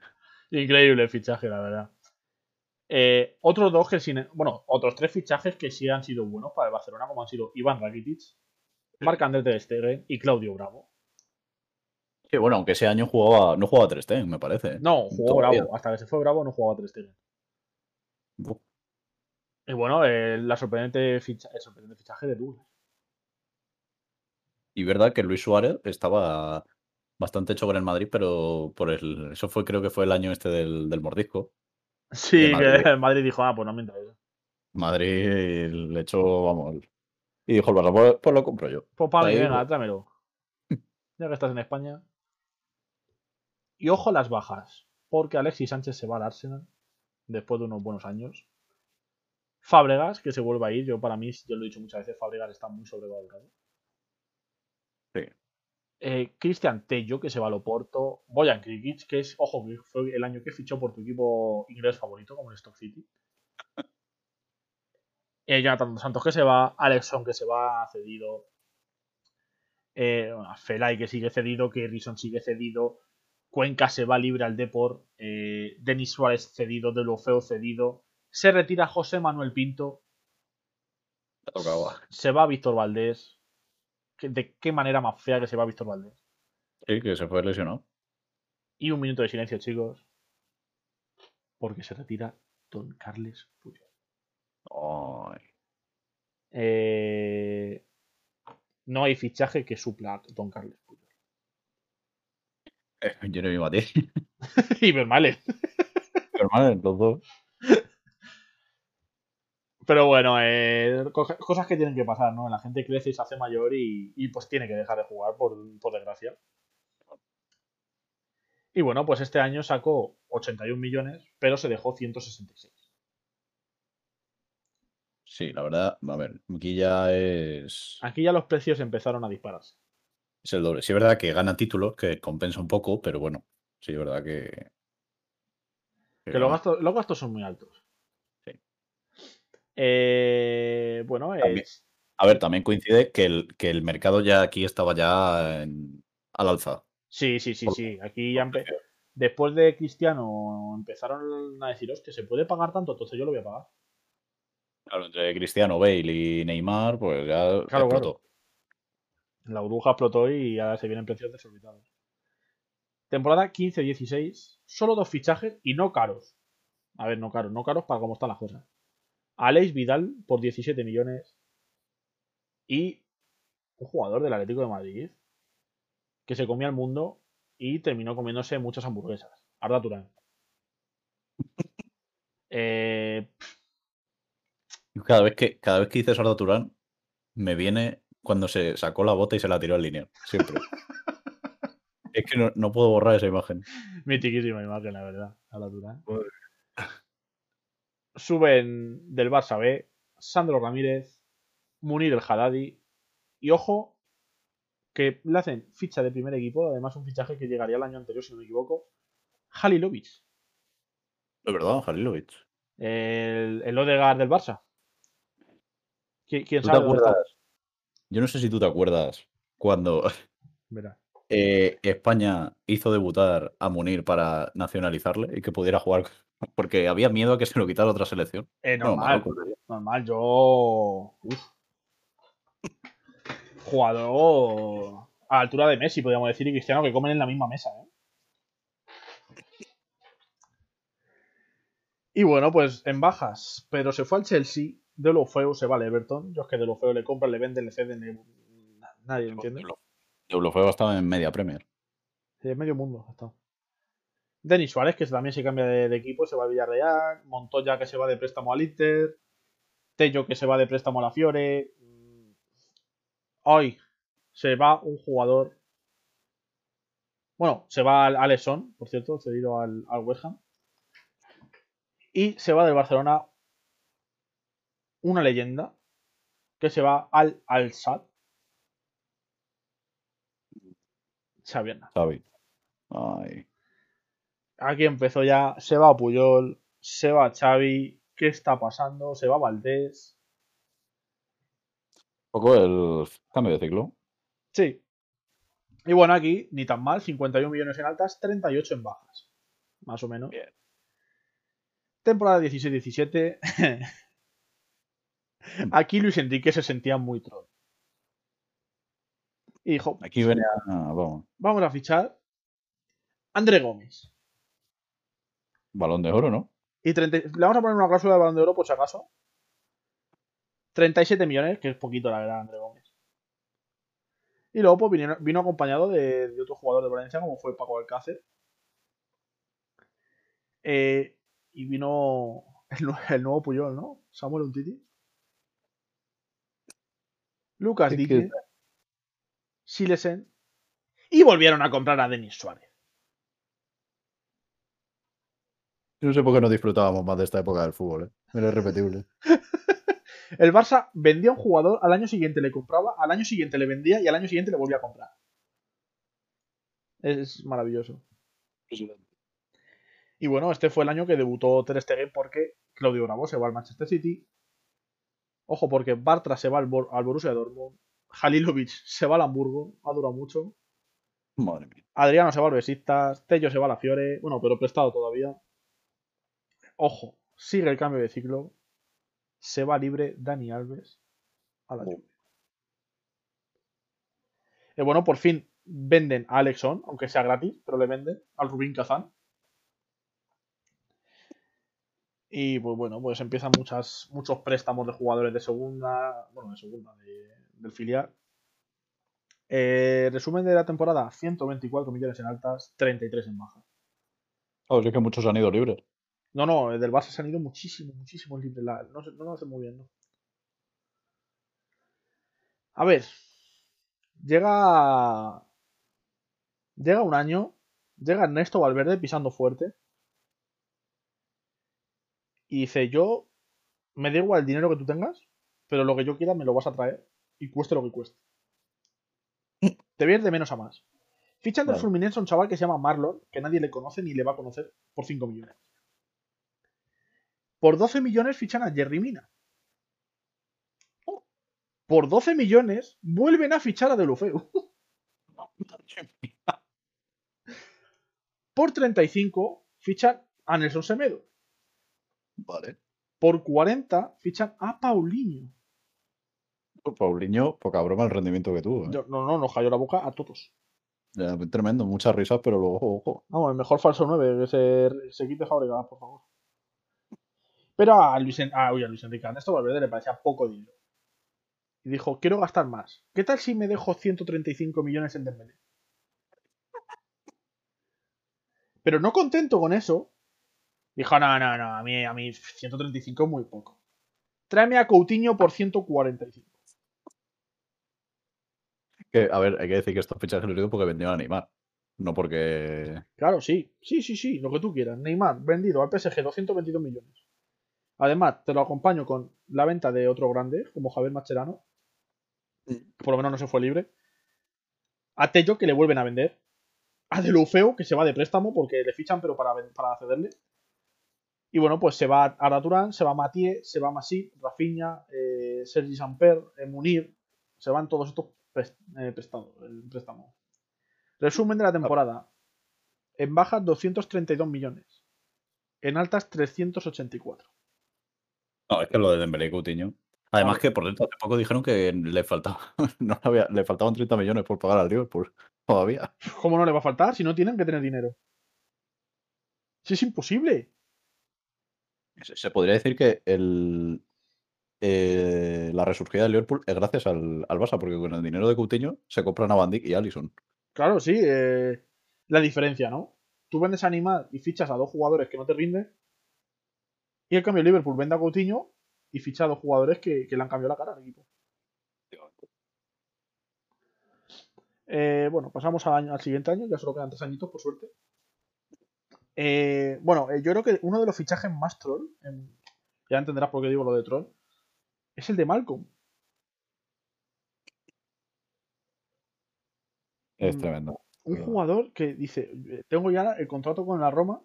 Increíble el fichaje, la verdad. Eh, otros dos que sin. Bueno, otros tres fichajes que sí han sido buenos para el Barcelona, como han sido Iván Rakitic, Marc Andrés de Stegen y Claudio Bravo. Sí, bueno, aunque ese año jugaba, no jugaba 3 me parece. No, jugó Bravo. Hasta que se fue Bravo no jugaba 3 Y bueno, el, la sorprendente ficha, el sorprendente fichaje de Douglas. Y verdad que Luis Suárez estaba bastante hecho con el Madrid, pero por el, eso fue, creo que fue el año este del, del mordisco. Sí, que el Madrid dijo, ah, pues no me interesa. Madrid le echó, vamos. Y dijo el Barça, pues, pues, lo compro yo. Pues para mí, venga, tráemelo. <laughs> ya que estás en España. Y ojo las bajas, porque Alexis Sánchez se va al Arsenal después de unos buenos años. Fábregas, que se vuelve a ir. Yo, para mí, yo lo he dicho muchas veces, Fábregas está muy sobrevalorado. Sí. Eh, Cristian Tello, que se va a Loporto. Boyan Krikic, que es, ojo, que fue el año que fichó por tu equipo inglés favorito, como el Stock City. <laughs> Eh, Jonathan Santos que se va, Alexon que se va cedido, eh, Felay que sigue cedido, que Rison sigue cedido, Cuenca se va libre al Deport, eh, Denis Suárez cedido, Delofeo cedido, se retira José Manuel Pinto, se va Víctor Valdés, de qué manera más fea que se va Víctor Valdés. Sí, que se fue lesionado. Y un minuto de silencio, chicos. Porque se retira Don Carles Puyol. Eh, no hay fichaje que supla a Don Carles Puyol. Eh, yo no me maté. <laughs> y Vermalen. hermano, los dos. <laughs> Pero bueno, eh, cosas que tienen que pasar, ¿no? La gente crece y se hace mayor y, pues tiene que dejar de jugar, por, desgracia. Y bueno, pues este año sacó 81 millones, pero se dejó 166. Sí, la verdad, a ver, aquí ya es. Aquí ya los precios empezaron a dispararse. Es el doble. Sí, es verdad que gana títulos, que compensa un poco, pero bueno, sí, es verdad que. Que, los, gastos, los gastos son muy altos. Eh, bueno. A ver, también coincide que el, que el mercado ya aquí estaba ya al alza. Sí, sí, sí, sí. Aquí ya después de Cristiano empezaron a deciros que se puede pagar tanto, entonces yo lo voy a pagar. Claro, entre Cristiano, Bale y Neymar, pues ya explotó. La burbuja explotó y ahora se vienen precios desorbitados. Temporada 15-16, solo dos fichajes y no caros. A ver, no caros, no caros para cómo están las cosas. Alex Vidal por 17 millones y un jugador del Atlético de Madrid que se comía el mundo y terminó comiéndose muchas hamburguesas. Arda Turán. <laughs> Eh, cada vez que cada vez que dices Arda Turán me viene cuando se sacó la bota y se la tiró al línea. Siempre. <laughs> es que no, puedo borrar esa imagen. Mitiquísima imagen, la verdad. Arda Turán suben del Barça B Sandro Ramírez, Munir el Haddadi y ojo que le hacen ficha de primer equipo, además un fichaje que llegaría el año anterior si no me equivoco, Halilovic. Es verdad, Halilovic. El, el Odegaard del Barça. ¿Quién, sabe? Yo no sé si tú te acuerdas cuando eh, España hizo debutar a Munir para nacionalizarle y que pudiera jugar <laughs> porque había miedo a que se lo quitara otra selección. Eh, normal, normal, yo. Jugador a altura de Messi, podríamos decir, y Cristiano que comen en la misma mesa. ¿eh? Y bueno, pues en bajas. Pero se fue al Chelsea. De lo feo se va al Everton. Yo es que de lo feo le compran, le venden, le ceden. Nadie entiende. De lo feo estaba en media Premier. En medio mundo ha estado. Denis Suárez, que también se cambia de, equipo, se va a Villarreal. Montoya, que se va de préstamo al Inter. Tello, que se va de préstamo a la Fiore. Hoy se va un jugador. Bueno, se va al Alesson, por cierto, cedido al, al West Ham. Y se va del Barcelona una leyenda que se va al Al-Sad. Xavi Xavi. Ay. Aquí empezó ya, se va Puyol, se va Xavi, ¿qué está pasando? Se va Valdés. Un poco el cambio de ciclo. Sí. Y bueno, aquí ni tan mal, 51 millones en altas, 38 en bajas. Más o menos. Bien. Temporada 16-17. <laughs> aquí Luis Enrique se sentía muy troll. Y dijo: Aquí venía. Vamos. vamos a fichar André Gómez. Balón de oro, ¿no? Y le vamos a poner una cláusula de balón de oro por si acaso. 37 millones, que es poquito la verdad, André Gómez. Y luego pues, vino, acompañado de, otro jugador de Valencia, como fue Paco Alcácer. Eh, y vino el, nuevo Puyol, ¿no? Samuel Untiti. Lucas Dique. Silesen. Y volvieron a comprar a Denis Suárez. no sé por qué no disfrutábamos más de esta época del fútbol, ¿eh? Era irrepetible. <laughs> el Barça vendía a un jugador, al año siguiente le compraba, al año siguiente le vendía y al año siguiente le volvía a comprar. Es maravilloso. Y bueno, este fue el año que debutó Ter Stegen porque Claudio Bravo se va al Manchester City. Ojo, porque Bartra se va al, al Borussia Dortmund. Halilovic se va al Hamburgo. Ha durado mucho. Madre mía. Adriano se va al Besiktas. Tello se va a la Fiore. Bueno, pero prestado todavía. Ojo, sigue el cambio de ciclo. Se va libre Dani Alves a la Juve. Y eh, bueno, por fin venden a Alexon, aunque sea gratis, pero le venden al Rubín Kazan. Y pues bueno, pues empiezan muchas, muchos préstamos de jugadores de segunda, bueno, de segunda, del filial. Eh, resumen de la temporada, 124 millones en altas, 33 en bajas. Oh, es que muchos han ido libres. No, no, del Barça se han ido muchísimo, muchísimo libres. No, no lo hace muy bien, ¿no? A ver. Llega. Llega un año. Llega Ernesto Valverde pisando fuerte. Y dice: Yo. Me da igual el dinero que tú tengas. Pero lo que yo quiera me lo vas a traer. Y cueste lo que cueste. Te vienes de menos a más. Fichan del Fluminense a un chaval que se llama Marlon, que nadie le conoce ni le va a conocer, por 5 millones. Por 12 millones fichan a Jerry Mina. Por 12 millones vuelven a fichar a Delufeu. <laughs> Por 35 fichan a Nelson Semedo. Vale. Por 40 fichan a Paulinho. Paulinho, poca broma el rendimiento que tuvo. ¿eh? no, no, nos cayó la boca a todos. tremendo, muchas risas, pero luego, ojo. Vamos, el mejor falso 9, que se, se quite Fabregas, por favor. Pero a Luis, a, a Luis Enrique Ernesto Valverde le parecía poco dinero. Y dijo, quiero gastar más. ¿Qué tal si me dejo 135 millones en Dembélé? Pero no contento con eso, dijo, no, no, no, a mí, a mí 135 es muy poco. Tráeme a Coutinho por 145 a ver, hay que decir que estos fichajes los digo porque vendió a Neymar. No porque. Claro, sí. Sí, sí, sí. Lo que tú quieras. Neymar, vendido al PSG 222 millones. Además, te lo acompaño con la venta de otro grande, como Javier Macherano. Por lo menos no se fue libre. A Tello, que le vuelven a vender. A Delufeo, que se va de préstamo porque le fichan, pero para, para cederle. Y bueno, pues se va Arda Turán, se va Mathieu, se va Masip, Rafinha, eh, Sergi Samper, Munir. Se van todos estos prestado, el préstamo. Resumen de la temporada. En bajas 232 millones. En altas 384. No, es que lo de Dembélé y Coutinho. Además que por dentro hace poco dijeron que le faltaba <laughs> no había, le faltaban 30 millones por pagar al Liverpool todavía. ¿Cómo no le va a faltar si no tienen que tener dinero? Si es imposible. Se podría decir que el, eh, la resurgida del Liverpool es gracias al, al, porque con el dinero de Coutinho se compran a Van Dijk y Allison. Claro, sí. Eh, la diferencia, ¿no? Tú vendes Animal y fichas a dos jugadores que no te rinden. Y en cambio Liverpool vende a Coutinho y ficha a dos jugadores que, le han cambiado la cara al equipo. Eh, bueno, pasamos al, al, siguiente año, ya solo quedan tres añitos, por suerte. bueno, yo creo que uno de los fichajes más troll, ya entenderás por qué digo lo de troll, es el de Malcolm. Es mm, tremendo. Un jugador que dice, tengo ya el contrato con la Roma,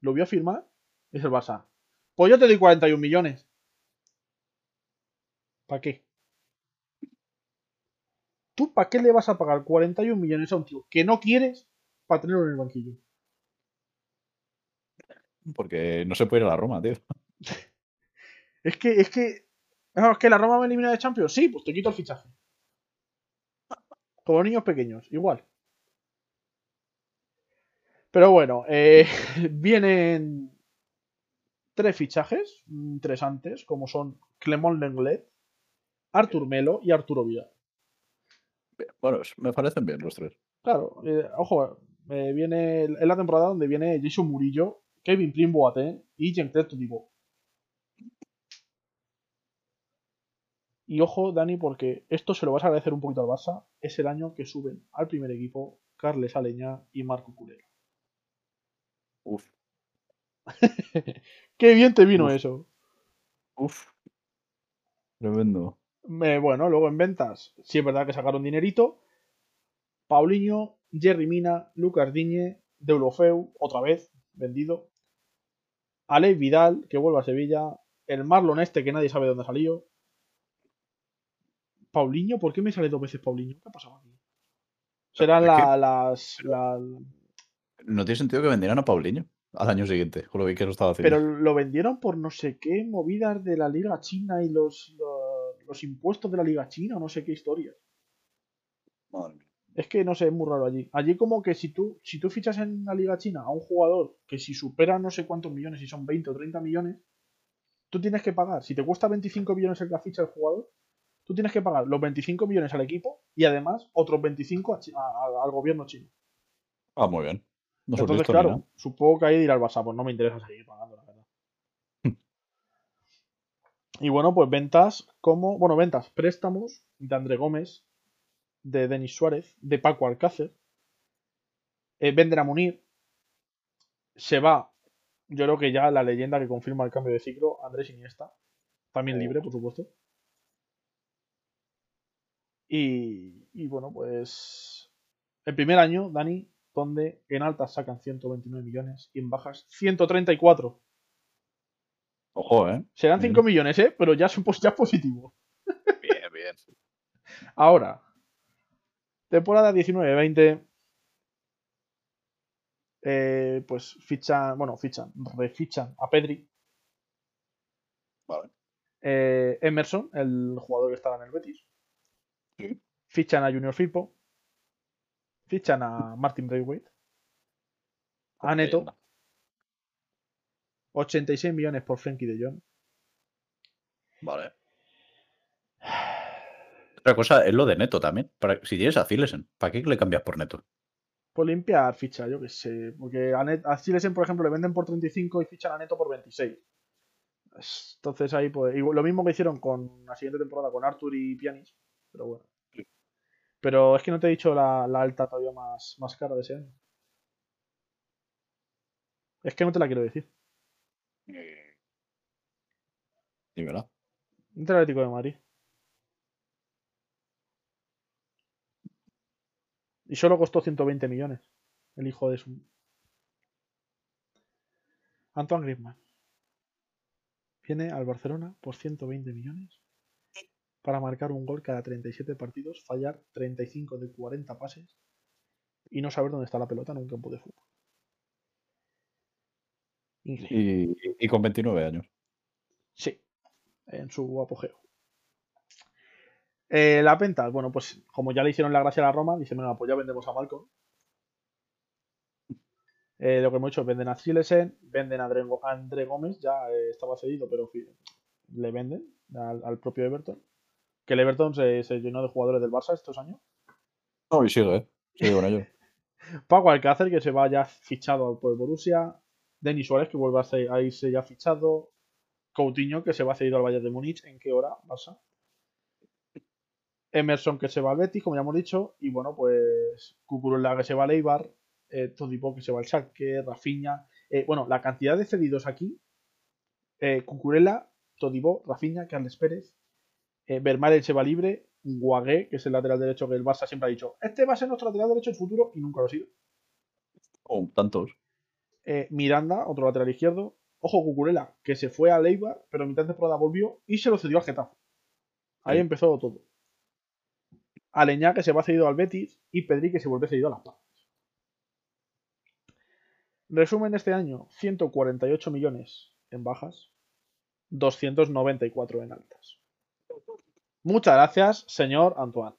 lo voy a firmar, es el Barça. Pues yo te doy 41 millones. ¿Para qué? ¿Tú para qué le vas a pagar 41 millones a un tío que no quieres para tenerlo en el banquillo? Porque no se puede ir a la Roma, tío. <laughs> es que, es que es que la Roma me elimina de Champions. Sí, pues te quito el fichaje. Como niños pequeños, igual. Pero bueno, eh, <laughs> vienen tres fichajes interesantes, como son Clement Lenglet, Artur Melo y Arturo Vidal. Bueno, me parecen bien los tres. Claro, eh, ojo, eh, viene en la temporada donde viene Jason Murillo, Kevin Prim y Jean-Claude Todibo. Y ojo, Dani, porque esto se lo vas a agradecer un poquito al Barça. Es el año que suben al primer equipo Carles Aleñá y Marco Culera. Uf. <laughs> Qué bien te vino eso. Uf. Tremendo. bueno, luego en ventas, sí es verdad que sacaron dinerito. Paulinho, Jerry Mina, Lucas Diñe, Deulofeu, otra vez, vendido. Ale Vidal, que vuelve a Sevilla. El Marlon este, que nadie sabe dónde salió. Paulinho, ¿por qué me sale dos veces Paulinho? ¿Qué ha pasado aquí? Serán las, No tiene sentido que vendieran a Paulinho al año siguiente, con lo que estaba haciendo. Pero lo vendieron por no sé qué movidas de la Liga China y los, los, impuestos de la Liga China o no sé qué historia. Madre mía. Es que no sé, es muy raro allí. Allí como que si tú, si tú fichas en la Liga China a un jugador que si supera no sé cuántos millones, si son 20 o 30 millones, tú tienes que pagar. Si te cuesta 25 millones el la ficha del jugador, tú tienes que pagar los 25 millones al equipo y además otros 25 al gobierno chino. Ah, muy bien. Entonces, claro, supongo que ahí dirá el Barça, pues no me interesa seguir pagando, la verdad. y bueno, pues ventas como. Bueno, ventas, préstamos de André Gómez, de Denis Suárez, de Paco Alcácer. Eh, venden a Munir. Se va. Yo creo que ya la leyenda que confirma el cambio de ciclo, Andrés Iniesta. También libre, por supuesto. Y, y bueno, pues. El primer año, Dani, donde en altas sacan 129 millones y en bajas 134. Ojo, ¿eh? Serán 5 millones, ¿eh? Pero ya es, ya positivo. Bien, bien. <laughs> Ahora, temporada 19-20. Eh, pues fichan, bueno, fichan, refichan a Pedri. Vale. Eh, Emerson, el jugador que estaba en el Betis. Fichan a Junior Firpo. Fichan a Martin Braithwaite. A Neto. 86 millones por Frankie de Jong. Vale. Otra cosa es lo de Neto también. Para, si tienes a Zilesen, ¿para qué le cambias por Neto? Por limpiar ficha, yo qué sé. Porque a, Net, por ejemplo, le venden por 35 y fichan a Neto por 26. Entonces ahí, pues. lo mismo que hicieron con la siguiente temporada con Arthur y Pianis. Pero bueno. Pero es que no te he dicho la, alta todavía más, más cara de ese año. Es que no te la quiero decir. Eh, Dímela. Atlético de Madrid. Y solo costó 120 millones. El hijo de su. Antoine Griezmann. Viene al Barcelona por 120 millones para marcar un gol cada 37 partidos, fallar 35 de 40 pases y no saber dónde está la pelota en un campo de fútbol. Y, con 29 años. Sí, en su apogeo. Eh, la venta, bueno, pues como ya le hicieron la gracia a la Roma, dicen, bueno, pues ya vendemos a Malcolm. Eh, lo que hemos hecho, venden a Silesen, venden a André, Gómez, ya eh, estaba cedido, pero le venden al propio Everton que el Everton se, llenó de jugadores del Barça estos años. No, y sigue, ¿eh? sigue con ellos. <laughs> Paco Alcácer, que se va ya fichado por Borussia. Denis Suárez, que vuelve a irse ya fichado. Coutinho, que se va cedido al Bayern de Múnich. ¿En qué hora? Barça. Emerson, que se va al Betis, como ya hemos dicho. Y bueno, pues Cucurella, que se va al Eibar. Eh, Todipo, que se va al Schalke. Rafinha. Eh, bueno, la cantidad de cedidos aquí. Eh, Cucurella, Todibo, Rafinha, Carles Pérez, eh, se va libre. Guagué, que es el lateral derecho que el Barça siempre ha dicho, este va a ser nuestro lateral derecho en futuro y nunca lo ha sido. Oh, tantos. Eh, Miranda, otro lateral izquierdo. Ojo, Cucurella, que se fue a Leiva, pero en mitad de temporada volvió y se lo cedió al Getafe. Ahí empezó todo. Aleñá, que se va cedido al Betis, y Pedri, que se vuelve cedido a Las Palmas. Resumen este año, 148 millones en bajas, 294 en altas. Muchas gracias, señor Antoine.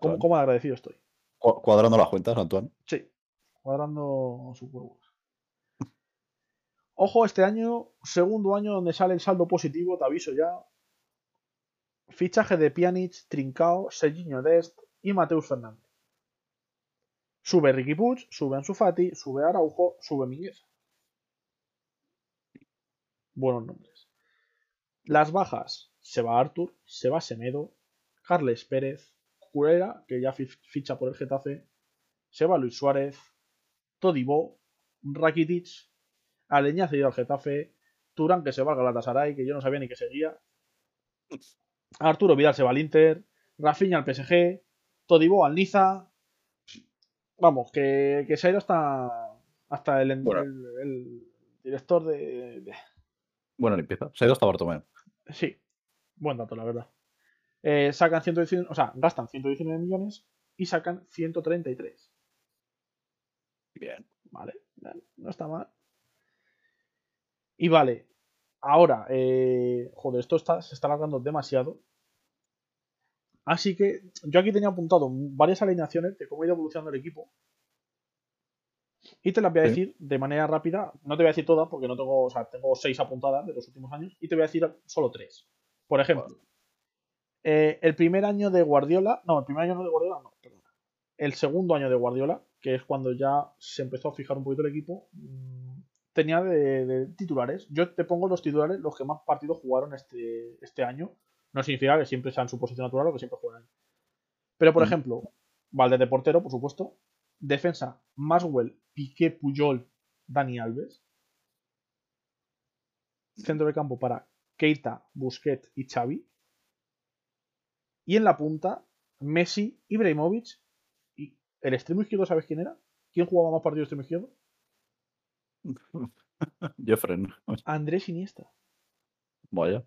¿Cómo, agradecido estoy? ¿Cuadrando las cuentas, Antoine? Sí, cuadrando sus huevos. Ojo, este año, segundo año donde sale el saldo positivo, te aviso ya. Fichaje de Pjanic, Trincao, Serginho Dest y Mateus Fernández. Sube Ricky Puig, sube Ansu Fati, sube Araujo, sube Miguel. Buenos nombres. Las bajas se va Artur, se va Semedo, Carles Pérez, Curera, que ya ficha por el Getafe, se va Luis Suárez, Todibo, Rakitic, Aleña cedido al Getafe, Turán que se va al Galatasaray, que yo no sabía ni que seguía, Arturo Vidal se va al Inter, Rafinha al PSG, Todibo al Niza, vamos, que, se ha ido hasta, hasta el, director de, de... Bueno, limpieza, se ha ido hasta Bartomeu. Sí, Buen dato, la verdad. Eh, sacan 119, o sea, gastan 119 millones y sacan 133. Bien. Vale, no está mal. Y vale, ahora, eh, joder, esto está, se está alargando demasiado. Así que yo aquí tenía apuntado varias alineaciones de cómo ha ido evolucionando el equipo. Y te las voy a decir de manera rápida. No te voy a decir todas porque no tengo, o sea, tengo seis apuntadas de los últimos años. Y te voy a decir solo tres. Por ejemplo, eh, el primer año de Guardiola, no, el primer año no de Guardiola, no, perdón. El segundo año de Guardiola, que es cuando ya se empezó a fijar un poquito el equipo, mm, tenía de, titulares. Yo te pongo los titulares, los que más partidos jugaron este, este año. No significa que siempre sean su posición natural o que siempre juegan. Pero, por mm. ejemplo, Valde de portero, por supuesto. Defensa, Maswell, Piqué, Puyol, Dani Alves. Centro de campo para Keita, Busquets y Xavi. Y en la punta, Messi, Ibrahimovic y el extremo izquierdo, ¿sabes quién era? ¿Quién jugaba más partidos de extremo izquierdo? <laughs> Jeffrey. Andrés Iniesta. Vaya.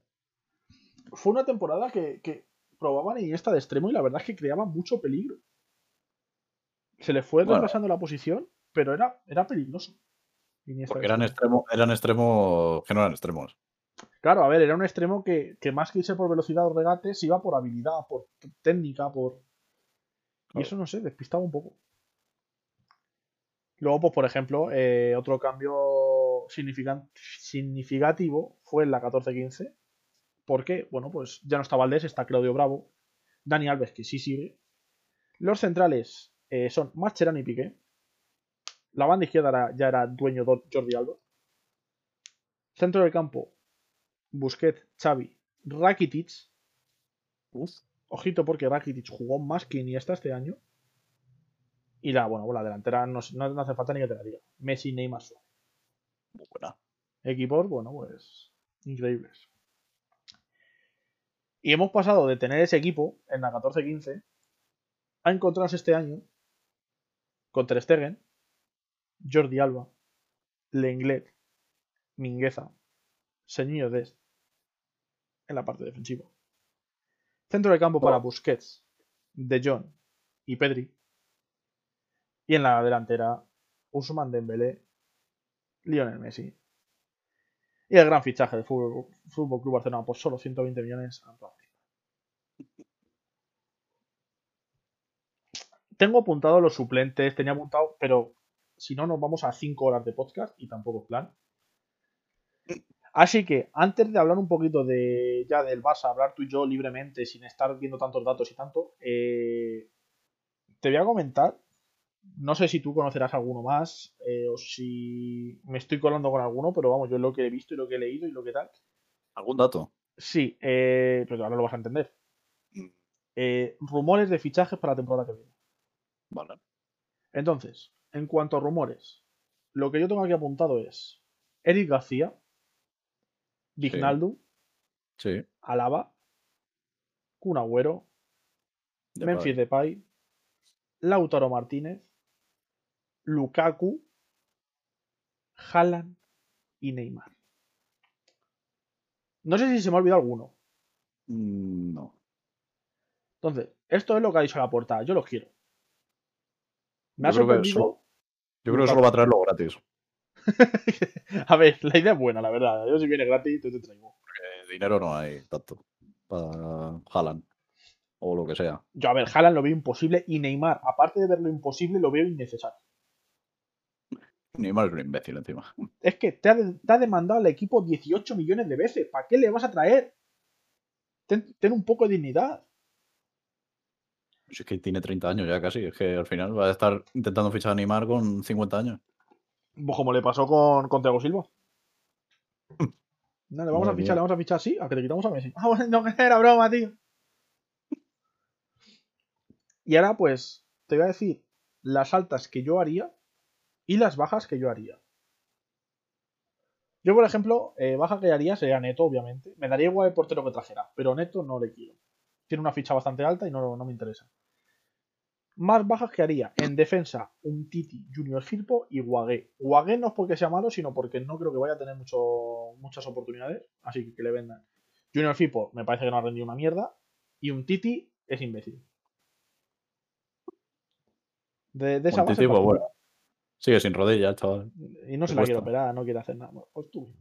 Fue una temporada que, que probaban Iniesta de extremo y la verdad es que creaba mucho peligro. Se le fue bueno. la posición, pero era, era peligroso. Porque eran extremos, eran extremos que no eran extremos. Claro, a ver, era un extremo que, más que irse por velocidad o regates, iba por habilidad, por técnica, por. Y eso no sé, despistaba un poco. Luego, pues, por ejemplo, eh, otro cambio significativo fue en la 14-15. Porque, bueno, pues ya no está Valdés, está Claudio Bravo. Dani Alves, que sí sigue. Los centrales eh, son Mascherano y Piqué. La banda izquierda ya era dueño de Jordi Alba. Centro del campo, Busquets, Xavi, Rakitic. Ojito porque Rakitic jugó más que Iniesta este año. Y la, bueno, la delantera no, hace falta ni que te la diga. Messi, Neymar, Suárez. Buena. Equipos, bueno, pues increíbles. Y hemos pasado de tener ese equipo en la 14-15 a encontrarnos este año con Ter Stegen, Jordi Alba, Lenglet, Mingueza, Señor Dest en la parte defensiva. Centro de campo para oh. Busquets, De Jong y Pedri. Y en la delantera, Usman Dembélé, Lionel Messi. Y el gran fichaje de Fútbol, Fútbol Club Barcelona por solo 120 millones. Tengo apuntado los suplentes, tenía apuntado, pero si no, nos vamos a 5 horas de podcast y tampoco es plan. Así que, antes de hablar un poquito de ya del Barça, hablar tú y yo libremente, sin estar viendo tantos datos y tanto, eh, te voy a comentar. No sé si tú conocerás alguno más eh, o si me estoy colando con alguno, pero vamos, yo lo que he visto y lo que he leído y lo que tal. ¿Algún dato? Sí, eh, pero ahora lo vas a entender. Mm. rumores de fichajes para la temporada que viene. Vale. Entonces, en cuanto a rumores, lo que yo tengo aquí apuntado es Eric García, Vignaldo, sí. Alaba, Kun Agüero, Memphis Depay, Lautaro Martínez, Lukaku, Haaland y Neymar. No sé si se me ha olvidado alguno. Mm, no. Entonces, esto es lo que ha dicho la portada. Yo los quiero. Me ha sorprendido. Yo creo que solo va a traerlo gratis. <laughs> a ver, la idea es buena, la verdad. Yo si viene gratis, te traigo. Porque dinero no hay tanto para Haaland o lo que sea. Yo, a ver, Haaland lo veo imposible y Neymar, aparte de verlo imposible, lo veo innecesario. Neymar es un imbécil encima. Es que te ha, demandado al equipo 18 millones de veces. ¿Para qué le vas a traer? ten un poco de dignidad. Pues es que tiene 30 años ya casi. Es que al final va a estar intentando fichar a Neymar con 50 años. Como le pasó con, con Thiago Silva. No, le vamos a fichar, le vamos a fichar así, a que le quitamos a Messi. Ah, bueno, no, <laughs> era broma, tío. Y ahora, pues, te voy a decir las altas que yo haría y las bajas que yo haría. Yo, por ejemplo, eh, baja que haría sería Neto, obviamente. Me daría igual el portero que trajera, pero Neto no le quiero. Tiene una ficha bastante alta y no, no me interesa. Más bajas que haría en defensa un Titi, Junior Firpo y Guagué. Guagué no es porque sea malo, sino porque no creo que vaya a tener mucho, muchas oportunidades, así que que le vendan. Junior Firpo me parece que no ha rendido una mierda y un Titi es imbécil. De, esa base, pues, bueno. Sigue sin rodilla, chaval. Y no se la quiere operar, no quiere hacer nada. Pues tú.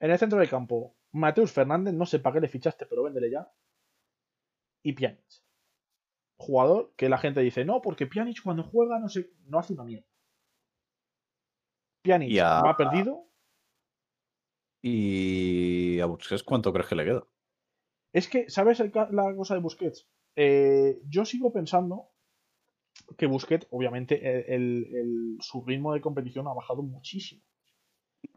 En el centro del campo, Mateus Fernández, no sé para qué le fichaste, pero véndele ya. Y Pjanic jugador que la gente dice, no, porque Pjanic cuando juega no, sé, no hace una mierda. Pjanic ha perdido. ¿Y a Busquets cuánto crees que le queda? Es que, ¿sabes la cosa de Busquets? Eh, yo sigo pensando, que Busquets, obviamente, el, su ritmo de competición ha bajado muchísimo.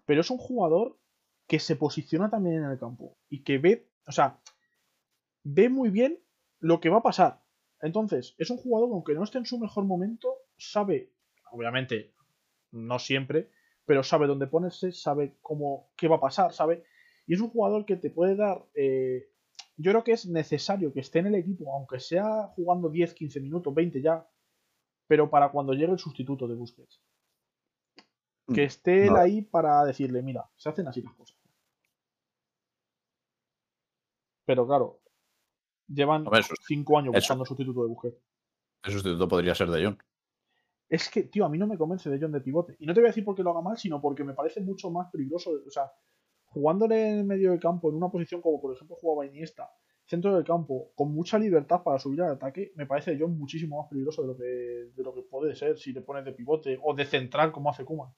Pero es un jugador que se posiciona también en el campo y que ve, o sea, ve muy bien lo que va a pasar. Entonces, es un jugador que aunque no esté en su mejor momento, sabe, obviamente, no siempre, pero sabe dónde ponerse, sabe cómo, qué va a pasar, sabe. Y es un jugador que te puede dar. Eh, yo creo que es necesario que esté en el equipo, aunque sea jugando 10, 15 minutos, 20 ya, pero para cuando llegue el sustituto de Busquets. Que mm, esté él ahí para decirle, mira, se hacen así las cosas. Pero claro, llevan 5 años buscando sustituto de Busquets. El sustituto podría ser de John. Es que, tío, a mí no me convence de John de pivote. Y no te voy a decir porque lo haga mal, sino porque me parece mucho más peligroso. O sea, jugándole en el medio del campo, en una posición como por ejemplo jugaba Iniesta, centro del campo, con mucha libertad para subir al ataque, me parece John muchísimo más peligroso de lo que, de lo que puede ser si le pones de pivote o de central como hace Kuma.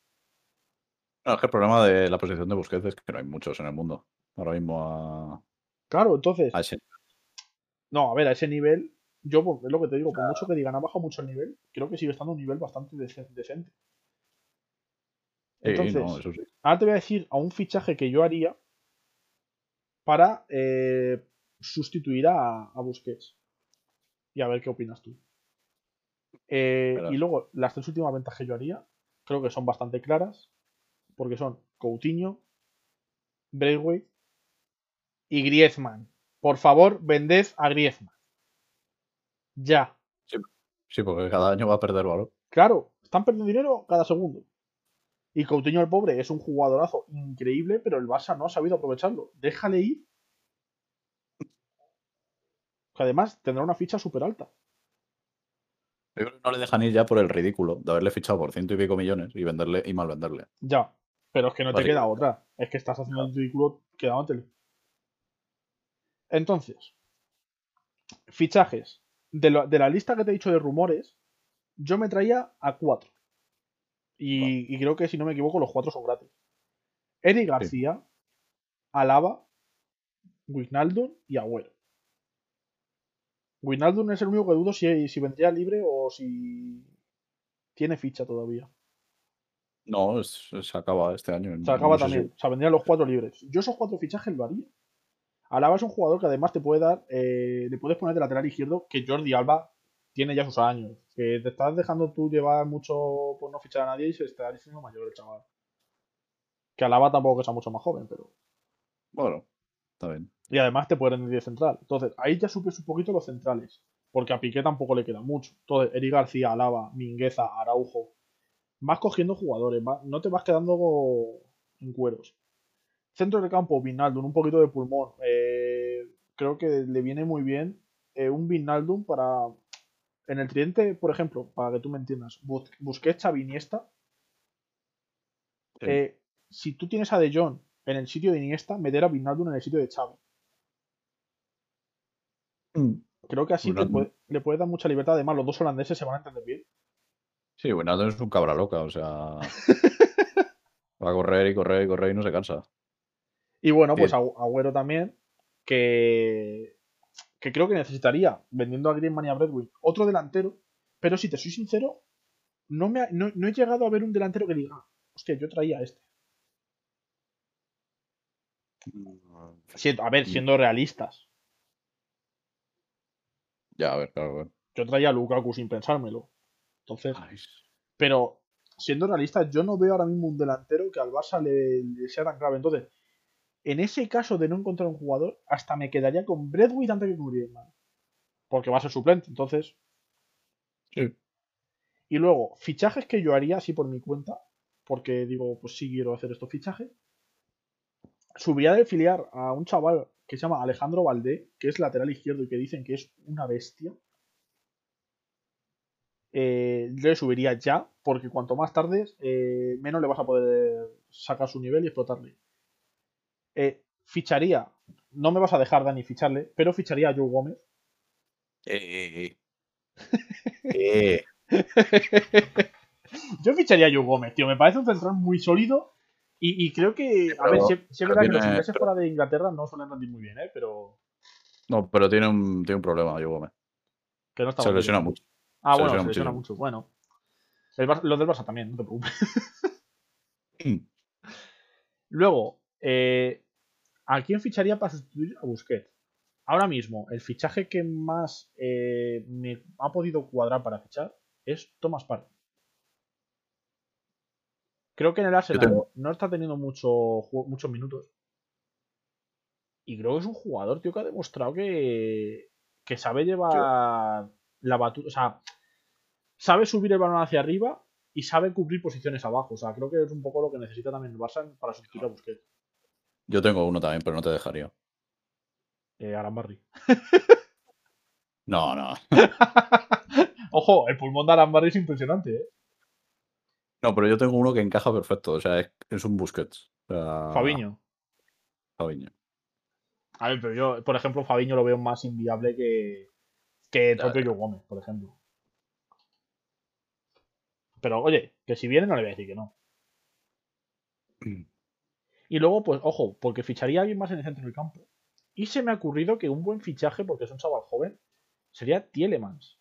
No, es que el problema de la posición de Busquets es que no hay muchos en el mundo. Ahora mismo a. Claro, entonces. No, a ver, a ese nivel yo, pues, es lo que te digo, por mucho que digan, ha bajado mucho el nivel, creo que sigue estando un nivel bastante decente. Entonces, ahora te voy a decir a un fichaje que yo haría para eh, sustituir a, Busquets. Y a ver qué opinas tú. Eh, y luego, las tres últimas ventas que yo haría, creo que son bastante claras, porque son Coutinho, Braithwaite y Griezmann. Por favor, vended a Griezmann. Ya. Sí, porque cada año va a perder valor. Claro, están perdiendo dinero cada segundo. Y Coutinho el pobre es un jugadorazo increíble, pero el Barça no ha sabido aprovecharlo. Déjale ir. Que además tendrá una ficha súper alta. Yo creo que no le dejan ir ya por el ridículo de haberle fichado por ciento y pico millones y venderle y mal venderle. Ya, pero es que no te queda otra. Es que estás haciendo el ridículo quedándote. Entonces, fichajes de, la lista que te he dicho de rumores, yo me traía a cuatro. Y, creo que si no me equivoco, los cuatro son gratis. Eric García, Alaba, Wijnaldum y Agüero. Wijnaldum es el único que dudo si, si vendría libre o si tiene ficha todavía. No, se acaba este año. Se acaba también. O sea, vendrían los cuatro libres. Yo esos cuatro fichajes lo haría. Alaba es un jugador que además te puede dar, eh, le puedes poner de lateral izquierdo, que Jordi Alba tiene ya sus años. Que te estás dejando tú llevar mucho por no fichar a nadie y se está diciendo mayor el chaval. Que Alaba tampoco que sea mucho más joven, pero. Bueno, está bien. Y además te puede rendir de central. Entonces, ahí ya supes un poquito los centrales. Porque a Piqué tampoco le queda mucho. Entonces, Eric García, Alaba, Mingueza, Araujo. Vas cogiendo jugadores, no te vas quedando en cueros. Centro del campo, Vinaldum, un poquito de pulmón. Eh, creo que le viene muy bien eh, un Vinaldum para. En el tridente, por ejemplo, para que tú me entiendas, Busquets, a Iniesta. Eh, si tú tienes a De Jong en el sitio de Iniesta, meter a Vinaldum en el sitio de Xavi. Mm. Creo que así le puede dar mucha libertad. Además, los dos holandeses se van a entender bien. Sí, Vinaldum es un cabra loca, o sea. <laughs> va a correr y correr y correr y no se cansa. Y bueno, pues Agüero también, que, que creo que necesitaría, vendiendo a Griezmann y a Bradway, otro delantero. Pero si te soy sincero, no, me no, he llegado a ver un delantero que diga, hostia, yo traía a este. a ver, mm. siendo realistas. Ya, a ver, claro, Yo traía a Lukaku sin pensármelo. Entonces. Pero, siendo realistas, yo no veo ahora mismo un delantero que al Barça le, le sea tan grave. Entonces, en ese caso de no encontrar un jugador, hasta me quedaría con Bradway antes que con Griezmann. Porque va a ser suplente, entonces. Sí. Y luego, fichajes que yo haría así por mi cuenta, porque digo, pues sí quiero hacer estos fichajes. Subiría de filiar a un chaval que se llama Alejandro Valdé, que es lateral izquierdo y que dicen que es una bestia. Eh, yo le subiría ya, porque cuanto más tardes, eh, menos le vas a poder sacar su nivel y explotarle. Eh, ficharía, no me vas a dejar, Dani, ficharle, pero ficharía a Joe Gómez. Eh, eh, <laughs> Yo ficharía a Joe Gómez, tío. Me parece un central muy sólido. Y, creo que. a ver, si, es verdad que los ingleses fuera de Inglaterra no suelen rendir muy bien, ¿eh? Pero. No, pero tiene un, tiene un problema, Joe Gómez. Que no está Se lesiona mucho. Ah, bueno, se lesiona mucho. Bueno. los del Barça también, no te preocupes. Mm. <laughs> Luego, eh, ¿a quién ficharía para sustituir a Busquets? Ahora mismo, el fichaje que más eh, me ha podido cuadrar para fichar es Thomas Partey. Creo que en el Arsenal no está teniendo mucho, muchos minutos. Y creo que es un jugador, tío, que ha demostrado que, que sabe llevar la batuta. O sea, sabe subir el balón hacia arriba y sabe cubrir posiciones abajo. O sea, creo que es un poco lo que necesita también el Barça para sustituir a Busquets. Yo tengo uno también, pero no te dejaría. Eh, Arambarri. no, no. <laughs> Ojo, el pulmón de Arambarri es impresionante, ¿eh? No, pero yo tengo uno que encaja perfecto. O sea, es, un Busquets. Fabiño. Fabiño. A ver, pero yo, por ejemplo, Fabiño lo veo más inviable que, que propio Gómez, por ejemplo. Pero oye, que si viene no le voy a decir que no. Y luego, pues, ojo, porque ficharía a alguien más en el centro del campo. Y se me ha ocurrido que un buen fichaje, porque es un chaval joven, sería Tielemans.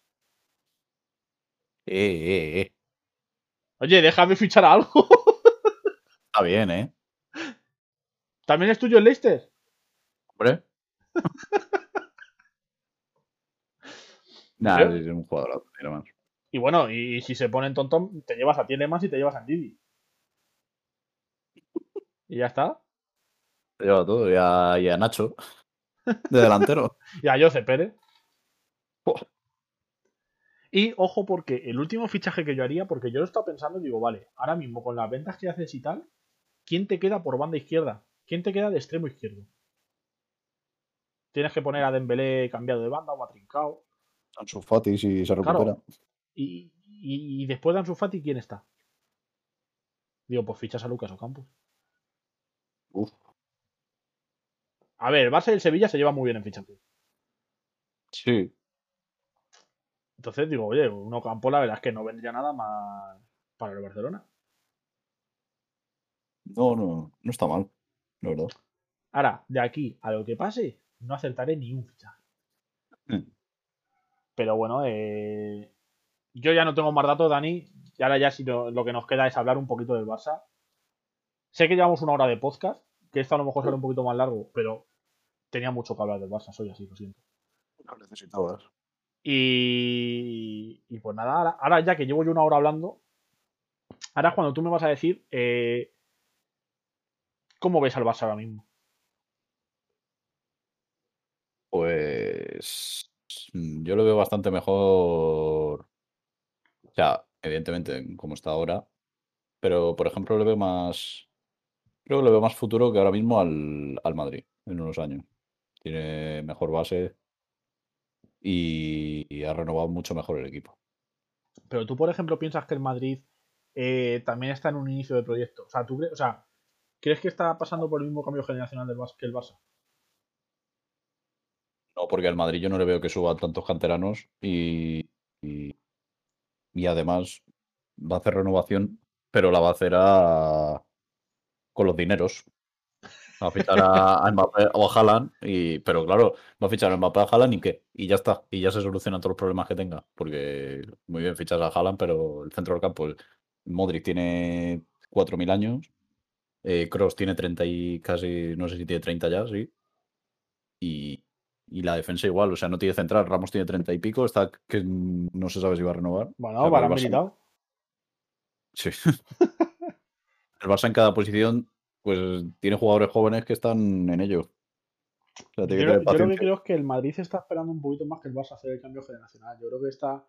Eh, eh, eh. Oye, déjame fichar algo. <laughs> Está bien, ¿eh? ¿También es tuyo el Leicester? Hombre. <laughs> Nah, es un jugador Tielemans. Y bueno, y si se pone en tontón, te llevas a Tielemans y te llevas a Didi. Y ya está. Te lleva todo. Y a, Nacho. <laughs> De delantero. y a Jose Pérez. Y ojo, porque el último fichaje que yo haría, porque yo lo estaba pensando y digo, vale, ahora mismo con las ventas que haces y tal, ¿quién te queda por banda izquierda? ¿Quién te queda de extremo izquierdo? Tienes que poner a Dembélé cambiado de banda o a Trincao. Ansu Fati si se recupera. Y, después de Ansu Fati, ¿quién está? Digo, pues fichas a Lucas Ocampos. Uf. A ver, el Barça y el Sevilla se llevan muy bien en fichaje. Sí. Entonces digo, oye, un Ocampo la verdad es que no vendría nada más para el Barcelona. No, no, no está mal, la verdad. Ahora, de aquí a lo que pase, no acertaré ni un fichaje. Hmm. Pero bueno, eh, yo ya no tengo más datos, Dani. Y ahora ya si lo, que nos queda es hablar un poquito del Barça. Sé que llevamos una hora de podcast, que esto a lo mejor será un poquito más largo, pero tenía mucho que hablar del Barça, soy así, lo siento. No necesitabas. Y, y pues nada, ahora, ya que llevo yo una hora hablando, ahora cuando tú me vas a decir eh, cómo ves al Barça ahora mismo. Pues yo lo veo bastante mejor o sea, evidentemente, como está ahora. Pero, por ejemplo, le veo más. Creo que le veo más futuro que ahora mismo al, al Madrid en unos años. Tiene mejor base y, ha renovado mucho mejor el equipo. Pero tú, por ejemplo, piensas que el Madrid eh, también está en un inicio de proyecto. O sea, ¿tú o sea, ¿crees que está pasando por el mismo cambio generacional del que el Barça? No, porque al Madrid yo no le veo que suba tantos canteranos y y además va a hacer renovación, pero la va a hacer con los dineros. Va a fichar a, Mbappé o a Haaland, y, pero claro, va a fichar a Mbappé a Haaland y qué, y ya está, y ya se solucionan todos los problemas que tenga, porque muy bien fichas a Haaland, pero el centro del campo, Modric tiene 4.000 años, Cross eh, tiene 30 y casi, no sé si tiene 30 ya, sí, y, y la defensa igual, o sea, no tiene central. Ramos tiene 30 y pico, está que no se sabe si va a renovar. Bueno, para militado. Sí. <laughs> el Barça en cada posición, pues tiene jugadores jóvenes que están en ello. yo, lo que creo es que el Madrid está esperando un poquito más que el Barça hacer el cambio generacional. Yo creo que está,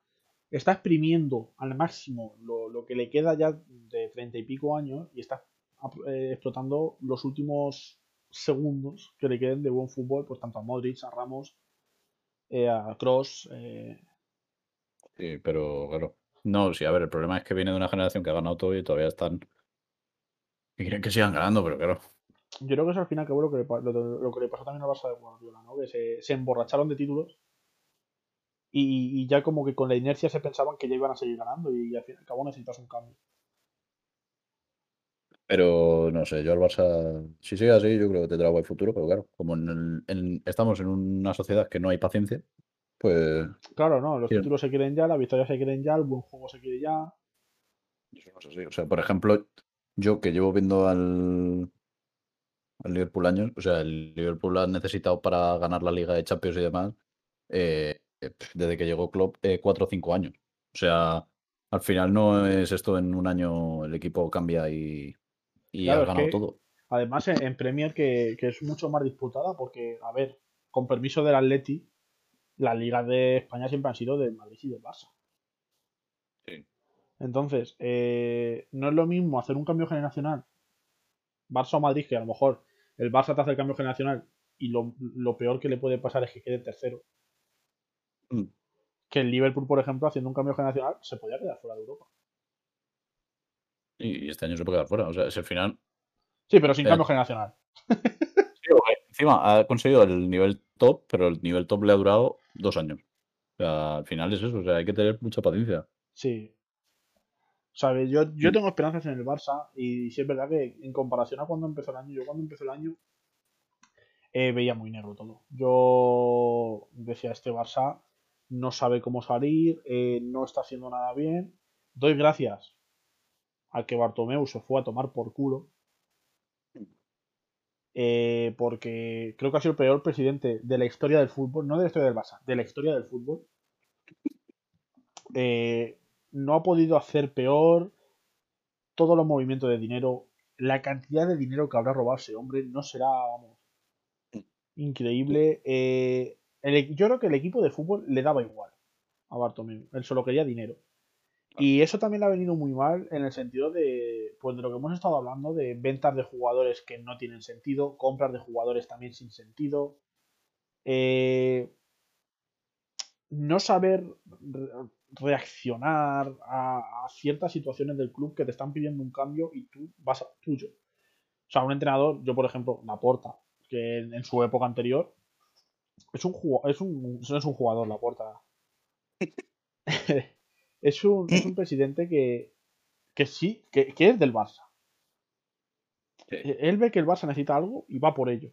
está exprimiendo al máximo lo, que le queda ya de 30 y pico años y está eh, explotando los últimos segundos que le queden de buen fútbol, pues tanto a Modric, a Ramos, eh, a Cross. Eh. Sí, pero claro. No, sí, a ver, el problema es que viene de una generación que ha ganado todo y todavía están. Y quieren que sigan ganando, pero claro. Yo creo que es al final que lo, que, lo, que le pasó también a Barça de Guardiola, ¿no? Que se, se emborracharon de títulos y, y, ya como que con la inercia se pensaban que ya iban a seguir ganando y al fin y al cabo necesitas un cambio. Pero no sé, yo al Barça, si sigue así, yo creo que tendrá buen futuro, pero claro, como en estamos en una sociedad que no hay paciencia, pues. Claro, no, los títulos se quieren ya, la victoria se quieren ya, el buen juego se quiere ya. Eso no es así. O sea, por ejemplo, yo que llevo viendo al, al Liverpool años, o sea, el Liverpool ha necesitado para ganar la Liga de Champions y demás, eh, desde que llegó Klopp, eh, cuatro o cinco años. O sea, al final no es esto en un año el equipo cambia y, y ha ganado todo. Además, en, Premier, que, es mucho más disputada, porque, a ver, con permiso del Atleti, las ligas de España siempre han sido de Madrid y de Barça. Sí. Entonces, eh, no es lo mismo hacer un cambio generacional Barça o Madrid, que a lo mejor el Barça te hace el cambio generacional y lo, peor que le puede pasar es que quede tercero. Mm. Que el Liverpool, por ejemplo, haciendo un cambio generacional, se podía quedar fuera de Europa. Y este año se puede quedar fuera. O sea, es el final. Sí, pero sin cambio generacional. encima ha conseguido el nivel top, pero el nivel top le ha durado dos años. O sea, al final es eso. O sea, hay que tener mucha paciencia. Sí. ¿Sabes? Yo, yo tengo esperanzas en el Barça y sí es verdad que en comparación a cuando empezó el año, yo cuando empezó el año eh, veía muy negro todo. Yo decía, este Barça no sabe cómo salir, eh, no está haciendo nada bien. Doy gracias a que Bartomeu se fue a tomar por culo. Eh, porque creo que ha sido el peor presidente de la historia del fútbol, no de la historia del Barça, de la historia del fútbol. Eh, no ha podido hacer peor todos los movimientos de dinero. La cantidad de dinero que habrá robado ese hombre no será, vamos, increíble. Eh, yo creo que el equipo de fútbol le daba igual a Bartomeu. Él solo quería dinero. Y eso también le ha venido muy mal en el sentido de, pues de lo que hemos estado hablando, de ventas de jugadores que no tienen sentido, compras de jugadores también sin sentido. Eh, no saber reaccionar a, ciertas situaciones del club que te están pidiendo un cambio y tú vas a tuyo. O sea, un entrenador, yo por ejemplo, Laporta, que en, su época anterior es un, es un, es un jugador, Laporta. <laughs> es, un, es un presidente que, que sí, que, es del Barça. Él ve que el Barça necesita algo y va por ello.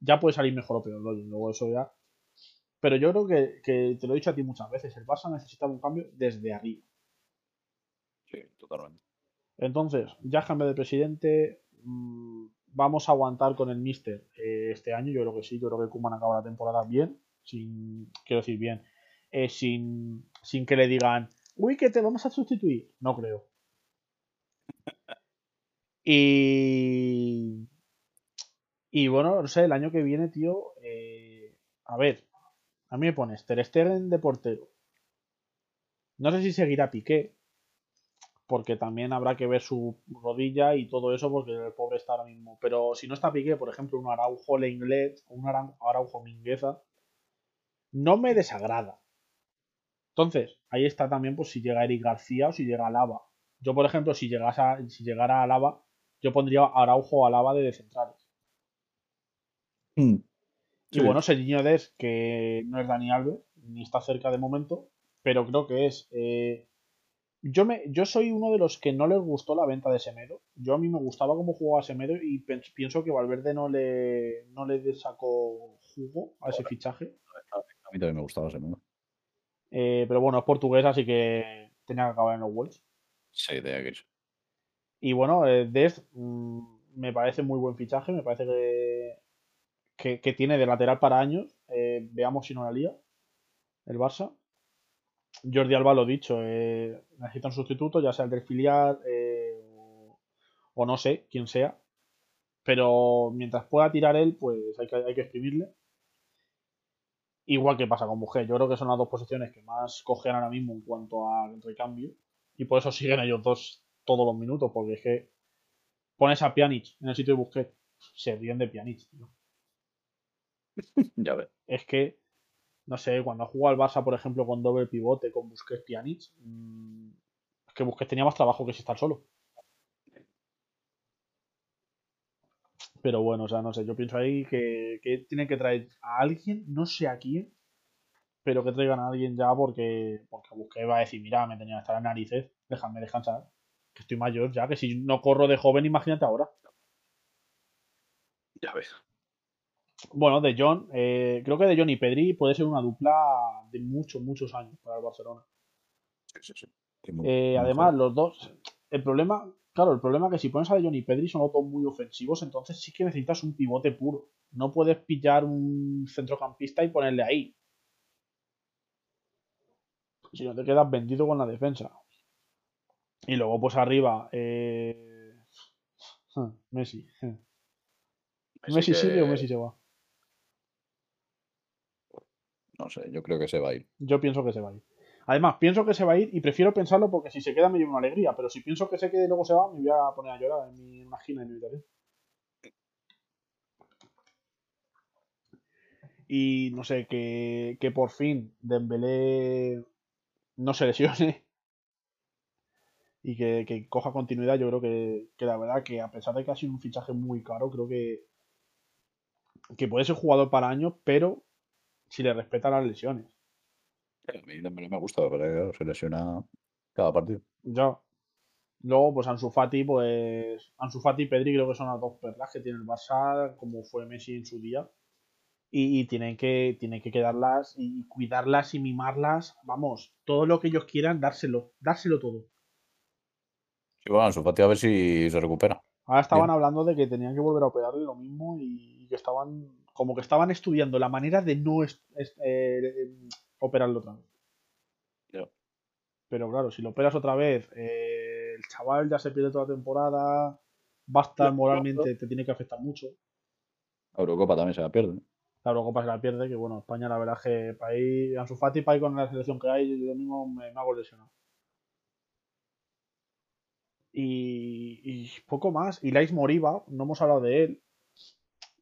Ya puede salir mejor o peor, luego eso ya pero yo creo que, te lo he dicho a ti muchas veces, el Barça necesita un cambio desde arriba. Sí, totalmente. Entonces, ya cambio de presidente, mm, vamos a aguantar con el Mister eh, este año, yo creo que sí, yo creo que Kuman acaba la temporada bien, sin, quiero decir bien, eh, sin, sin que le digan, uy, que te vamos a sustituir, no creo. Y... Y bueno, no sé, el año que viene, tío, eh, a ver, a mí me pones Ter Stegen de portero. No sé si seguirá Piqué, porque también habrá que ver su rodilla y todo eso, porque el pobre está ahora mismo. Pero si no está Piqué, por ejemplo, un Araujo Lenglet o un Araujo Mingueza, no me desagrada. Entonces, ahí está también pues si llega Eric García o si llega Lava. Yo, por ejemplo, si, llegase si llegara a Lava, yo pondría Araujo a Lava de centrales. Y bueno, Serginho Des, que no es Dani Alves, ni está cerca de momento, pero creo que es. Eh, yo, me, yo soy uno de los que no les gustó la venta de Semedo. Yo a mí me gustaba cómo jugaba Semedo y pienso que Valverde no le, no le sacó jugo a ese fichaje. A mí también me gustaba Semedo. Eh, pero bueno, es portugués, así que tenía que acabar en los Wolves. Sí, de aquí. Y bueno, eh, Des mm, me parece muy buen fichaje, me parece que que, tiene de lateral para años. Eh, veamos si no la lía el Barça. Jordi Alba lo dicho, eh, necesita un sustituto, ya sea el del filial eh, o, no sé, quién sea. Pero mientras pueda tirar él, pues hay que, hay que escribirle. Igual que pasa con Mujer. Yo creo que son las dos posiciones que más cogen ahora mismo en cuanto al recambio. Y por eso siguen ellos dos todos los minutos. Porque es que pones a Pjanic en el sitio de Busquets. Se ríen de Pjanic, tío. Ya ves. Es que, no sé, cuando ha jugado al Barça, por ejemplo, con doble pivote, con Busquets Pjanic, mm, es que Busquets tenía más trabajo que si estar solo. Pero bueno, o sea, no sé, yo pienso ahí que, que tienen que traer a alguien, no sé a quién, pero que traigan a alguien ya porque, porque Busquets va a decir, mira, me tenía que estar en narices, déjame descansar, que estoy mayor ya, que si no corro de joven, imagínate ahora. Ya ves. Bueno, de John, eh, creo que de John y Pedri puede ser una dupla de muchos, muchos años para el Barcelona. Sí, sí, sí. Eh, además, los dos, el problema, claro, el problema es que si pones a de John y Pedri son los dos muy ofensivos, entonces sí que necesitas un pivote puro. No puedes pillar un centrocampista y ponerle ahí. Si no te quedas vendido con la defensa. Y luego, pues arriba, eh... <laughs> Messi. Messi, sigue o Messi se va. No sé, yo creo que se va a ir. Yo pienso que se va a ir. Además, pienso que se va a ir y prefiero pensarlo porque si se queda me lleva una alegría. Pero si pienso que se quede y luego se va, me voy a poner a llorar en mi en mi habitación. Y no sé, que, que por fin Dembélé no se lesione y que, coja continuidad. Yo creo que, que, la verdad que a pesar de que ha sido un fichaje muy caro, creo que, que puede ser jugador para años, pero si le respeta las lesiones. A mí también me gusta, pero se lesiona cada partido. Ya. Luego, pues Ansu Fati, pues Ansu Fati y Pedri creo que son las dos perlas que tiene el Barça, como fue Messi en su día. Y, tienen, que, tienen que quedarlas y cuidarlas y mimarlas. Vamos, todo lo que ellos quieran, dárselo, dárselo todo. Sí, bueno, Ansu Fati a ver si se recupera. Ahora estaban hablando de que tenían que volver a operarle lo mismo y que estaban como que estaban estudiando la manera de no eh, operarlo otra vez. Pero claro, si lo operas otra vez, eh, el chaval ya se pierde toda la temporada, basta moralmente, te tiene que afectar mucho. La Eurocopa también se la pierde. La Eurocopa se la pierde, que bueno, España la verdad es que para ir, a su Fati, para ir con la selección que hay, yo mismo me, hago lesionado. Y, y, poco más. Y Lais Moriba, no hemos hablado de él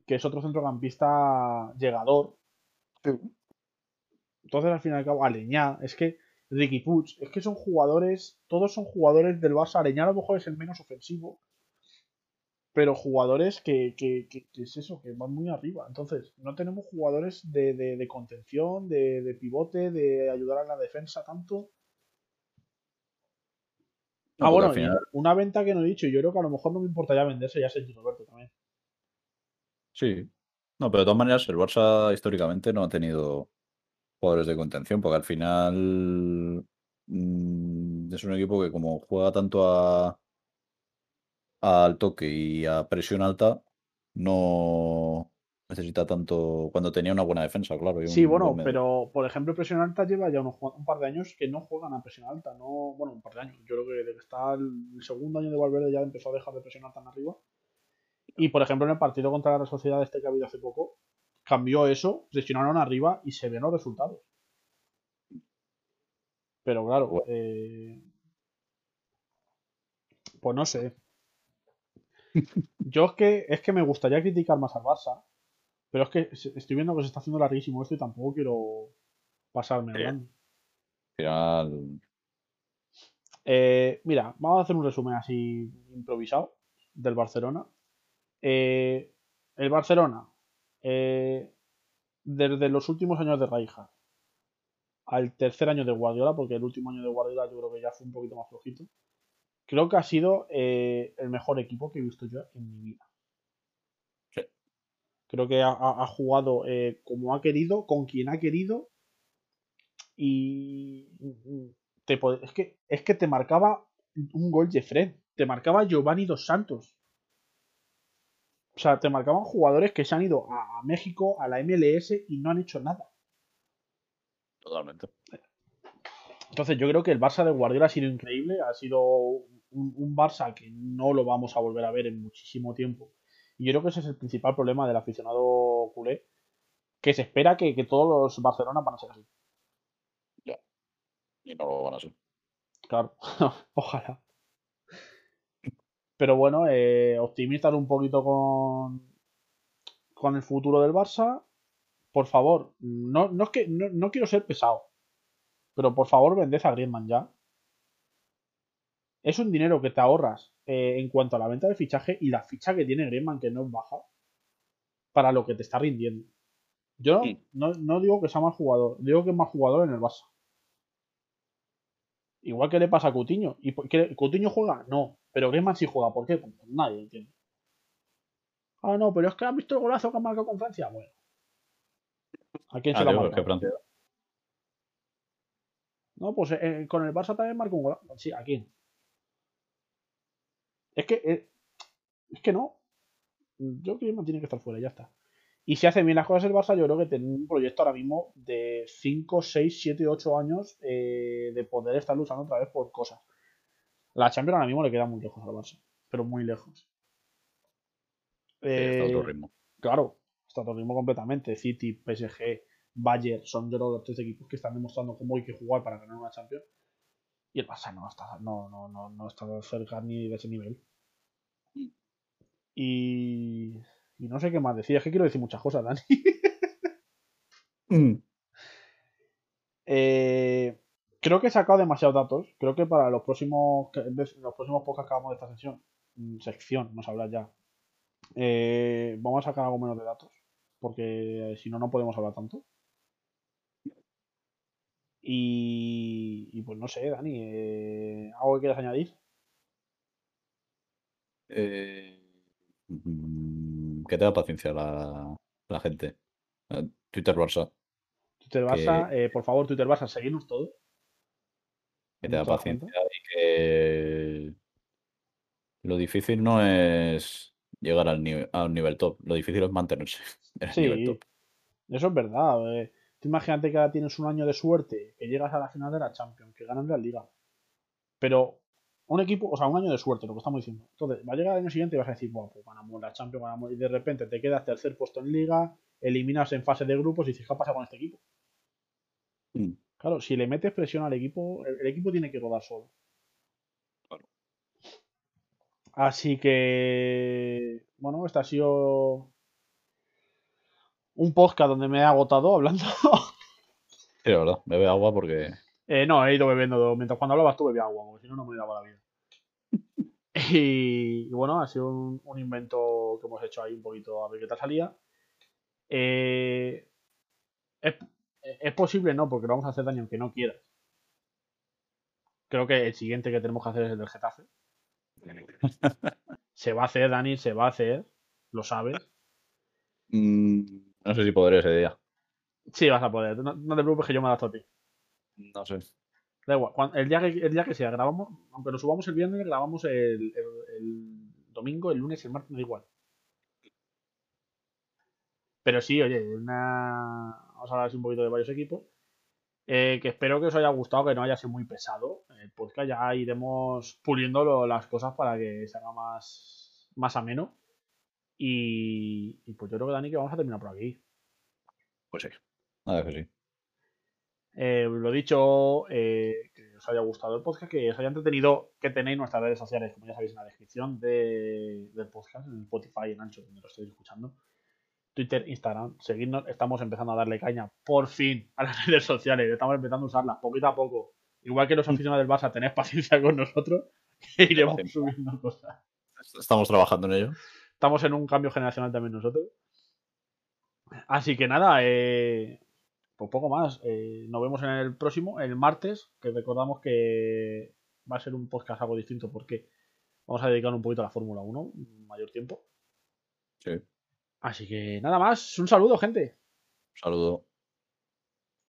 que es otro centrocampista llegador. Entonces, al fin y al cabo, Aleñá, es que Ricky Puig, es que son jugadores, todos son jugadores del Barça. Aleñá a lo mejor es el menos ofensivo, pero jugadores que, que, que, es eso, que van muy arriba. Entonces, no tenemos jugadores de, de, contención, de, de, pivote, de ayudar a la defensa tanto. ah, bueno, una venta que no he dicho, yo creo que a lo mejor no me importaría venderse ya Sergio Roberto también. Sí. No, pero de todas maneras, el Barça históricamente no ha tenido jugadores de contención, porque al final mm, es un equipo que como juega tanto a al toque y a presión alta, no necesita tanto cuando tenía una buena defensa, claro. sí, bueno, pero por ejemplo, presión alta lleva ya un par de años que no juegan a presión alta, no, bueno, un par de años. Yo creo que desde que está el, segundo año de Valverde ya empezó a dejar de presionar tan arriba. Y por ejemplo, en el partido contra la Sociedad este que ha habido hace poco, cambió eso, presionaron arriba y se ven los resultados. Pero claro, eh, pues no sé. Yo es que, es que me gustaría criticar más al Barça, pero es que estoy viendo que se está haciendo larguísimo esto y tampoco quiero pasarme hablando. Final. Eh, mira, vamos a hacer un resumen así improvisado del Barcelona. Eh, el Barcelona, eh, desde los últimos años de Raija al tercer año de Guardiola, porque el último año de Guardiola yo creo que ya fue un poquito más flojito, creo que ha sido eh, el mejor equipo que he visto yo en mi vida. Creo que ha, jugado como ha querido, con quien ha querido. Y te, es, que, es que te marcaba un gol de Fred. Te marcaba Giovanni Dos Santos. O sea, te marcaban jugadores que se han ido a, México, a la MLS y no han hecho nada. Totalmente. Entonces yo creo que el Barça de Guardiola ha sido increíble, ha sido un, Barça que no lo vamos a volver a ver en muchísimo tiempo. Y yo creo que ese es el principal problema del aficionado culé, que se espera que, todos los Barcelona van a ser así. Ya. Y no lo van a ser. Claro, <laughs> ojalá. Pero bueno, eh, optimistas un poquito con, con el futuro del Barça. Por favor, no, no es que no, quiero ser pesado, pero por favor vended a Griezmann ya. Es un dinero que te ahorras eh, en cuanto a la venta de fichaje y la ficha que tiene Griezmann, que no es baja, para lo que te está rindiendo. Yo no, no digo que sea más jugador, digo que es más jugador en el Barça. Igual que le pasa a Coutinho. ¿Y Coutinho juega? No. Pero Griezmann sí juega. ¿Por qué? Nadie entiende. Ah, no, pero es que has visto el golazo que ha marcado con Francia. Bueno. ¿A quién se lo ha? Francia... No, pues eh, con el Barça también marcó un golazo. Sí, ¿a quién? Es que. Eh, es que no. Yo creo que tiene que estar fuera, ya está. Y si hace bien las cosas el Barça, yo creo que tiene un proyecto ahora mismo de 5, 6, 7, 8 años eh, de poder estar luchando otra vez por cosas. La Champions ahora mismo le queda muy lejos al Barça, pero muy lejos. está a otro ritmo. Claro, está a otro ritmo completamente. City, PSG, Bayern son de los tres equipos que están demostrando cómo hay que jugar para ganar una Champions. Y el Barça no está, no, no, no, no está cerca ni de ese nivel. Y, y no sé qué más decir. Es que quiero decir muchas cosas, Dani. Mm. <laughs> eh, creo que he sacado demasiados datos. Creo que para los próximos los próximos podcasts que hagamos de esta sesión, mm, sección, nos habla ya. Eh, vamos a sacar algo menos de datos. Porque si no, no podemos hablar tanto. Y, pues no sé, Dani, eh, ¿algo que quieras añadir? Eh, que tenga paciencia la, la gente. Eh, Twitter Barça. Twitter Barça, eh, por favor, Twitter Barça, seguimos todos. Que tenga paciencia y que lo difícil no es llegar al nivel, a un nivel top, lo difícil es mantenerse <laughs> en el nivel top. Eso es verdad. Eh. Tú imagínate que ahora tienes un año de suerte, que llegas a la final de la Champions, que ganan la Liga. Pero un equipo, o sea, un año de suerte, lo que estamos diciendo. Entonces, va a llegar el año siguiente y vas a decir, bueno, pues ganamos la Champions, ganamos, y de repente te quedas tercer puesto en Liga, eliminas en fase de grupos y dices, ¿qué pasa con este equipo? Mm. Claro, si le metes presión al equipo, el, equipo tiene que rodar solo. Así que, bueno, este ha sido un podcast donde me he agotado hablando. <laughs> Sí, la verdad, bebe agua porque. Eh, no, he ido bebiendo. Mientras cuando hablabas tú bebía agua, porque si no, no me daba la vida. <laughs> y, bueno, ha sido un, invento que hemos hecho ahí un poquito a ver qué tal salía. Eh, es, posible, no, porque lo vamos a hacer daño aunque no quieras. Creo que el siguiente que tenemos que hacer es el del Getafe. <laughs> se va a hacer, Dani, se va a hacer. Lo sabes. Mm, no sé si podré ese día. Sí, vas a poder. No, te preocupes que yo me adapto a ti. No sé. Da igual. el, día que, el día que sea, grabamos, aunque lo subamos el viernes, grabamos el, domingo, el lunes, el martes, da igual. Pero sí, oye, una... vamos a hablar así un poquito de varios equipos. Eh, que espero que os haya gustado, que no haya sido muy pesado el podcast. Ya iremos puliendo las cosas para que se haga más, más ameno. Y, pues yo creo que Dani que vamos a terminar por aquí. Pues sí, a ver que sí. Eh, lo dicho, eh, que os haya gustado el podcast, que os haya entretenido, que tenéis nuestras redes sociales, como ya sabéis, en la descripción del podcast, en Spotify, en Ancho, donde lo estáis escuchando. Twitter, Instagram, seguidnos, estamos empezando a darle caña, por fin, a las <laughs> redes sociales, estamos empezando a usarlas poquito a poco. Igual que los aficionados del Barça, tenéis paciencia con nosotros, <laughs> que iremos subiendo cosas. Estamos trabajando en ello. Estamos en un cambio generacional también nosotros. Así que nada, eh, pues poco más. Eh, nos vemos en el próximo, el martes, que recordamos que va a ser un podcast algo distinto porque vamos a dedicar un poquito a la Fórmula 1, mayor tiempo. Sí. Así que nada más, un saludo, gente. Un saludo.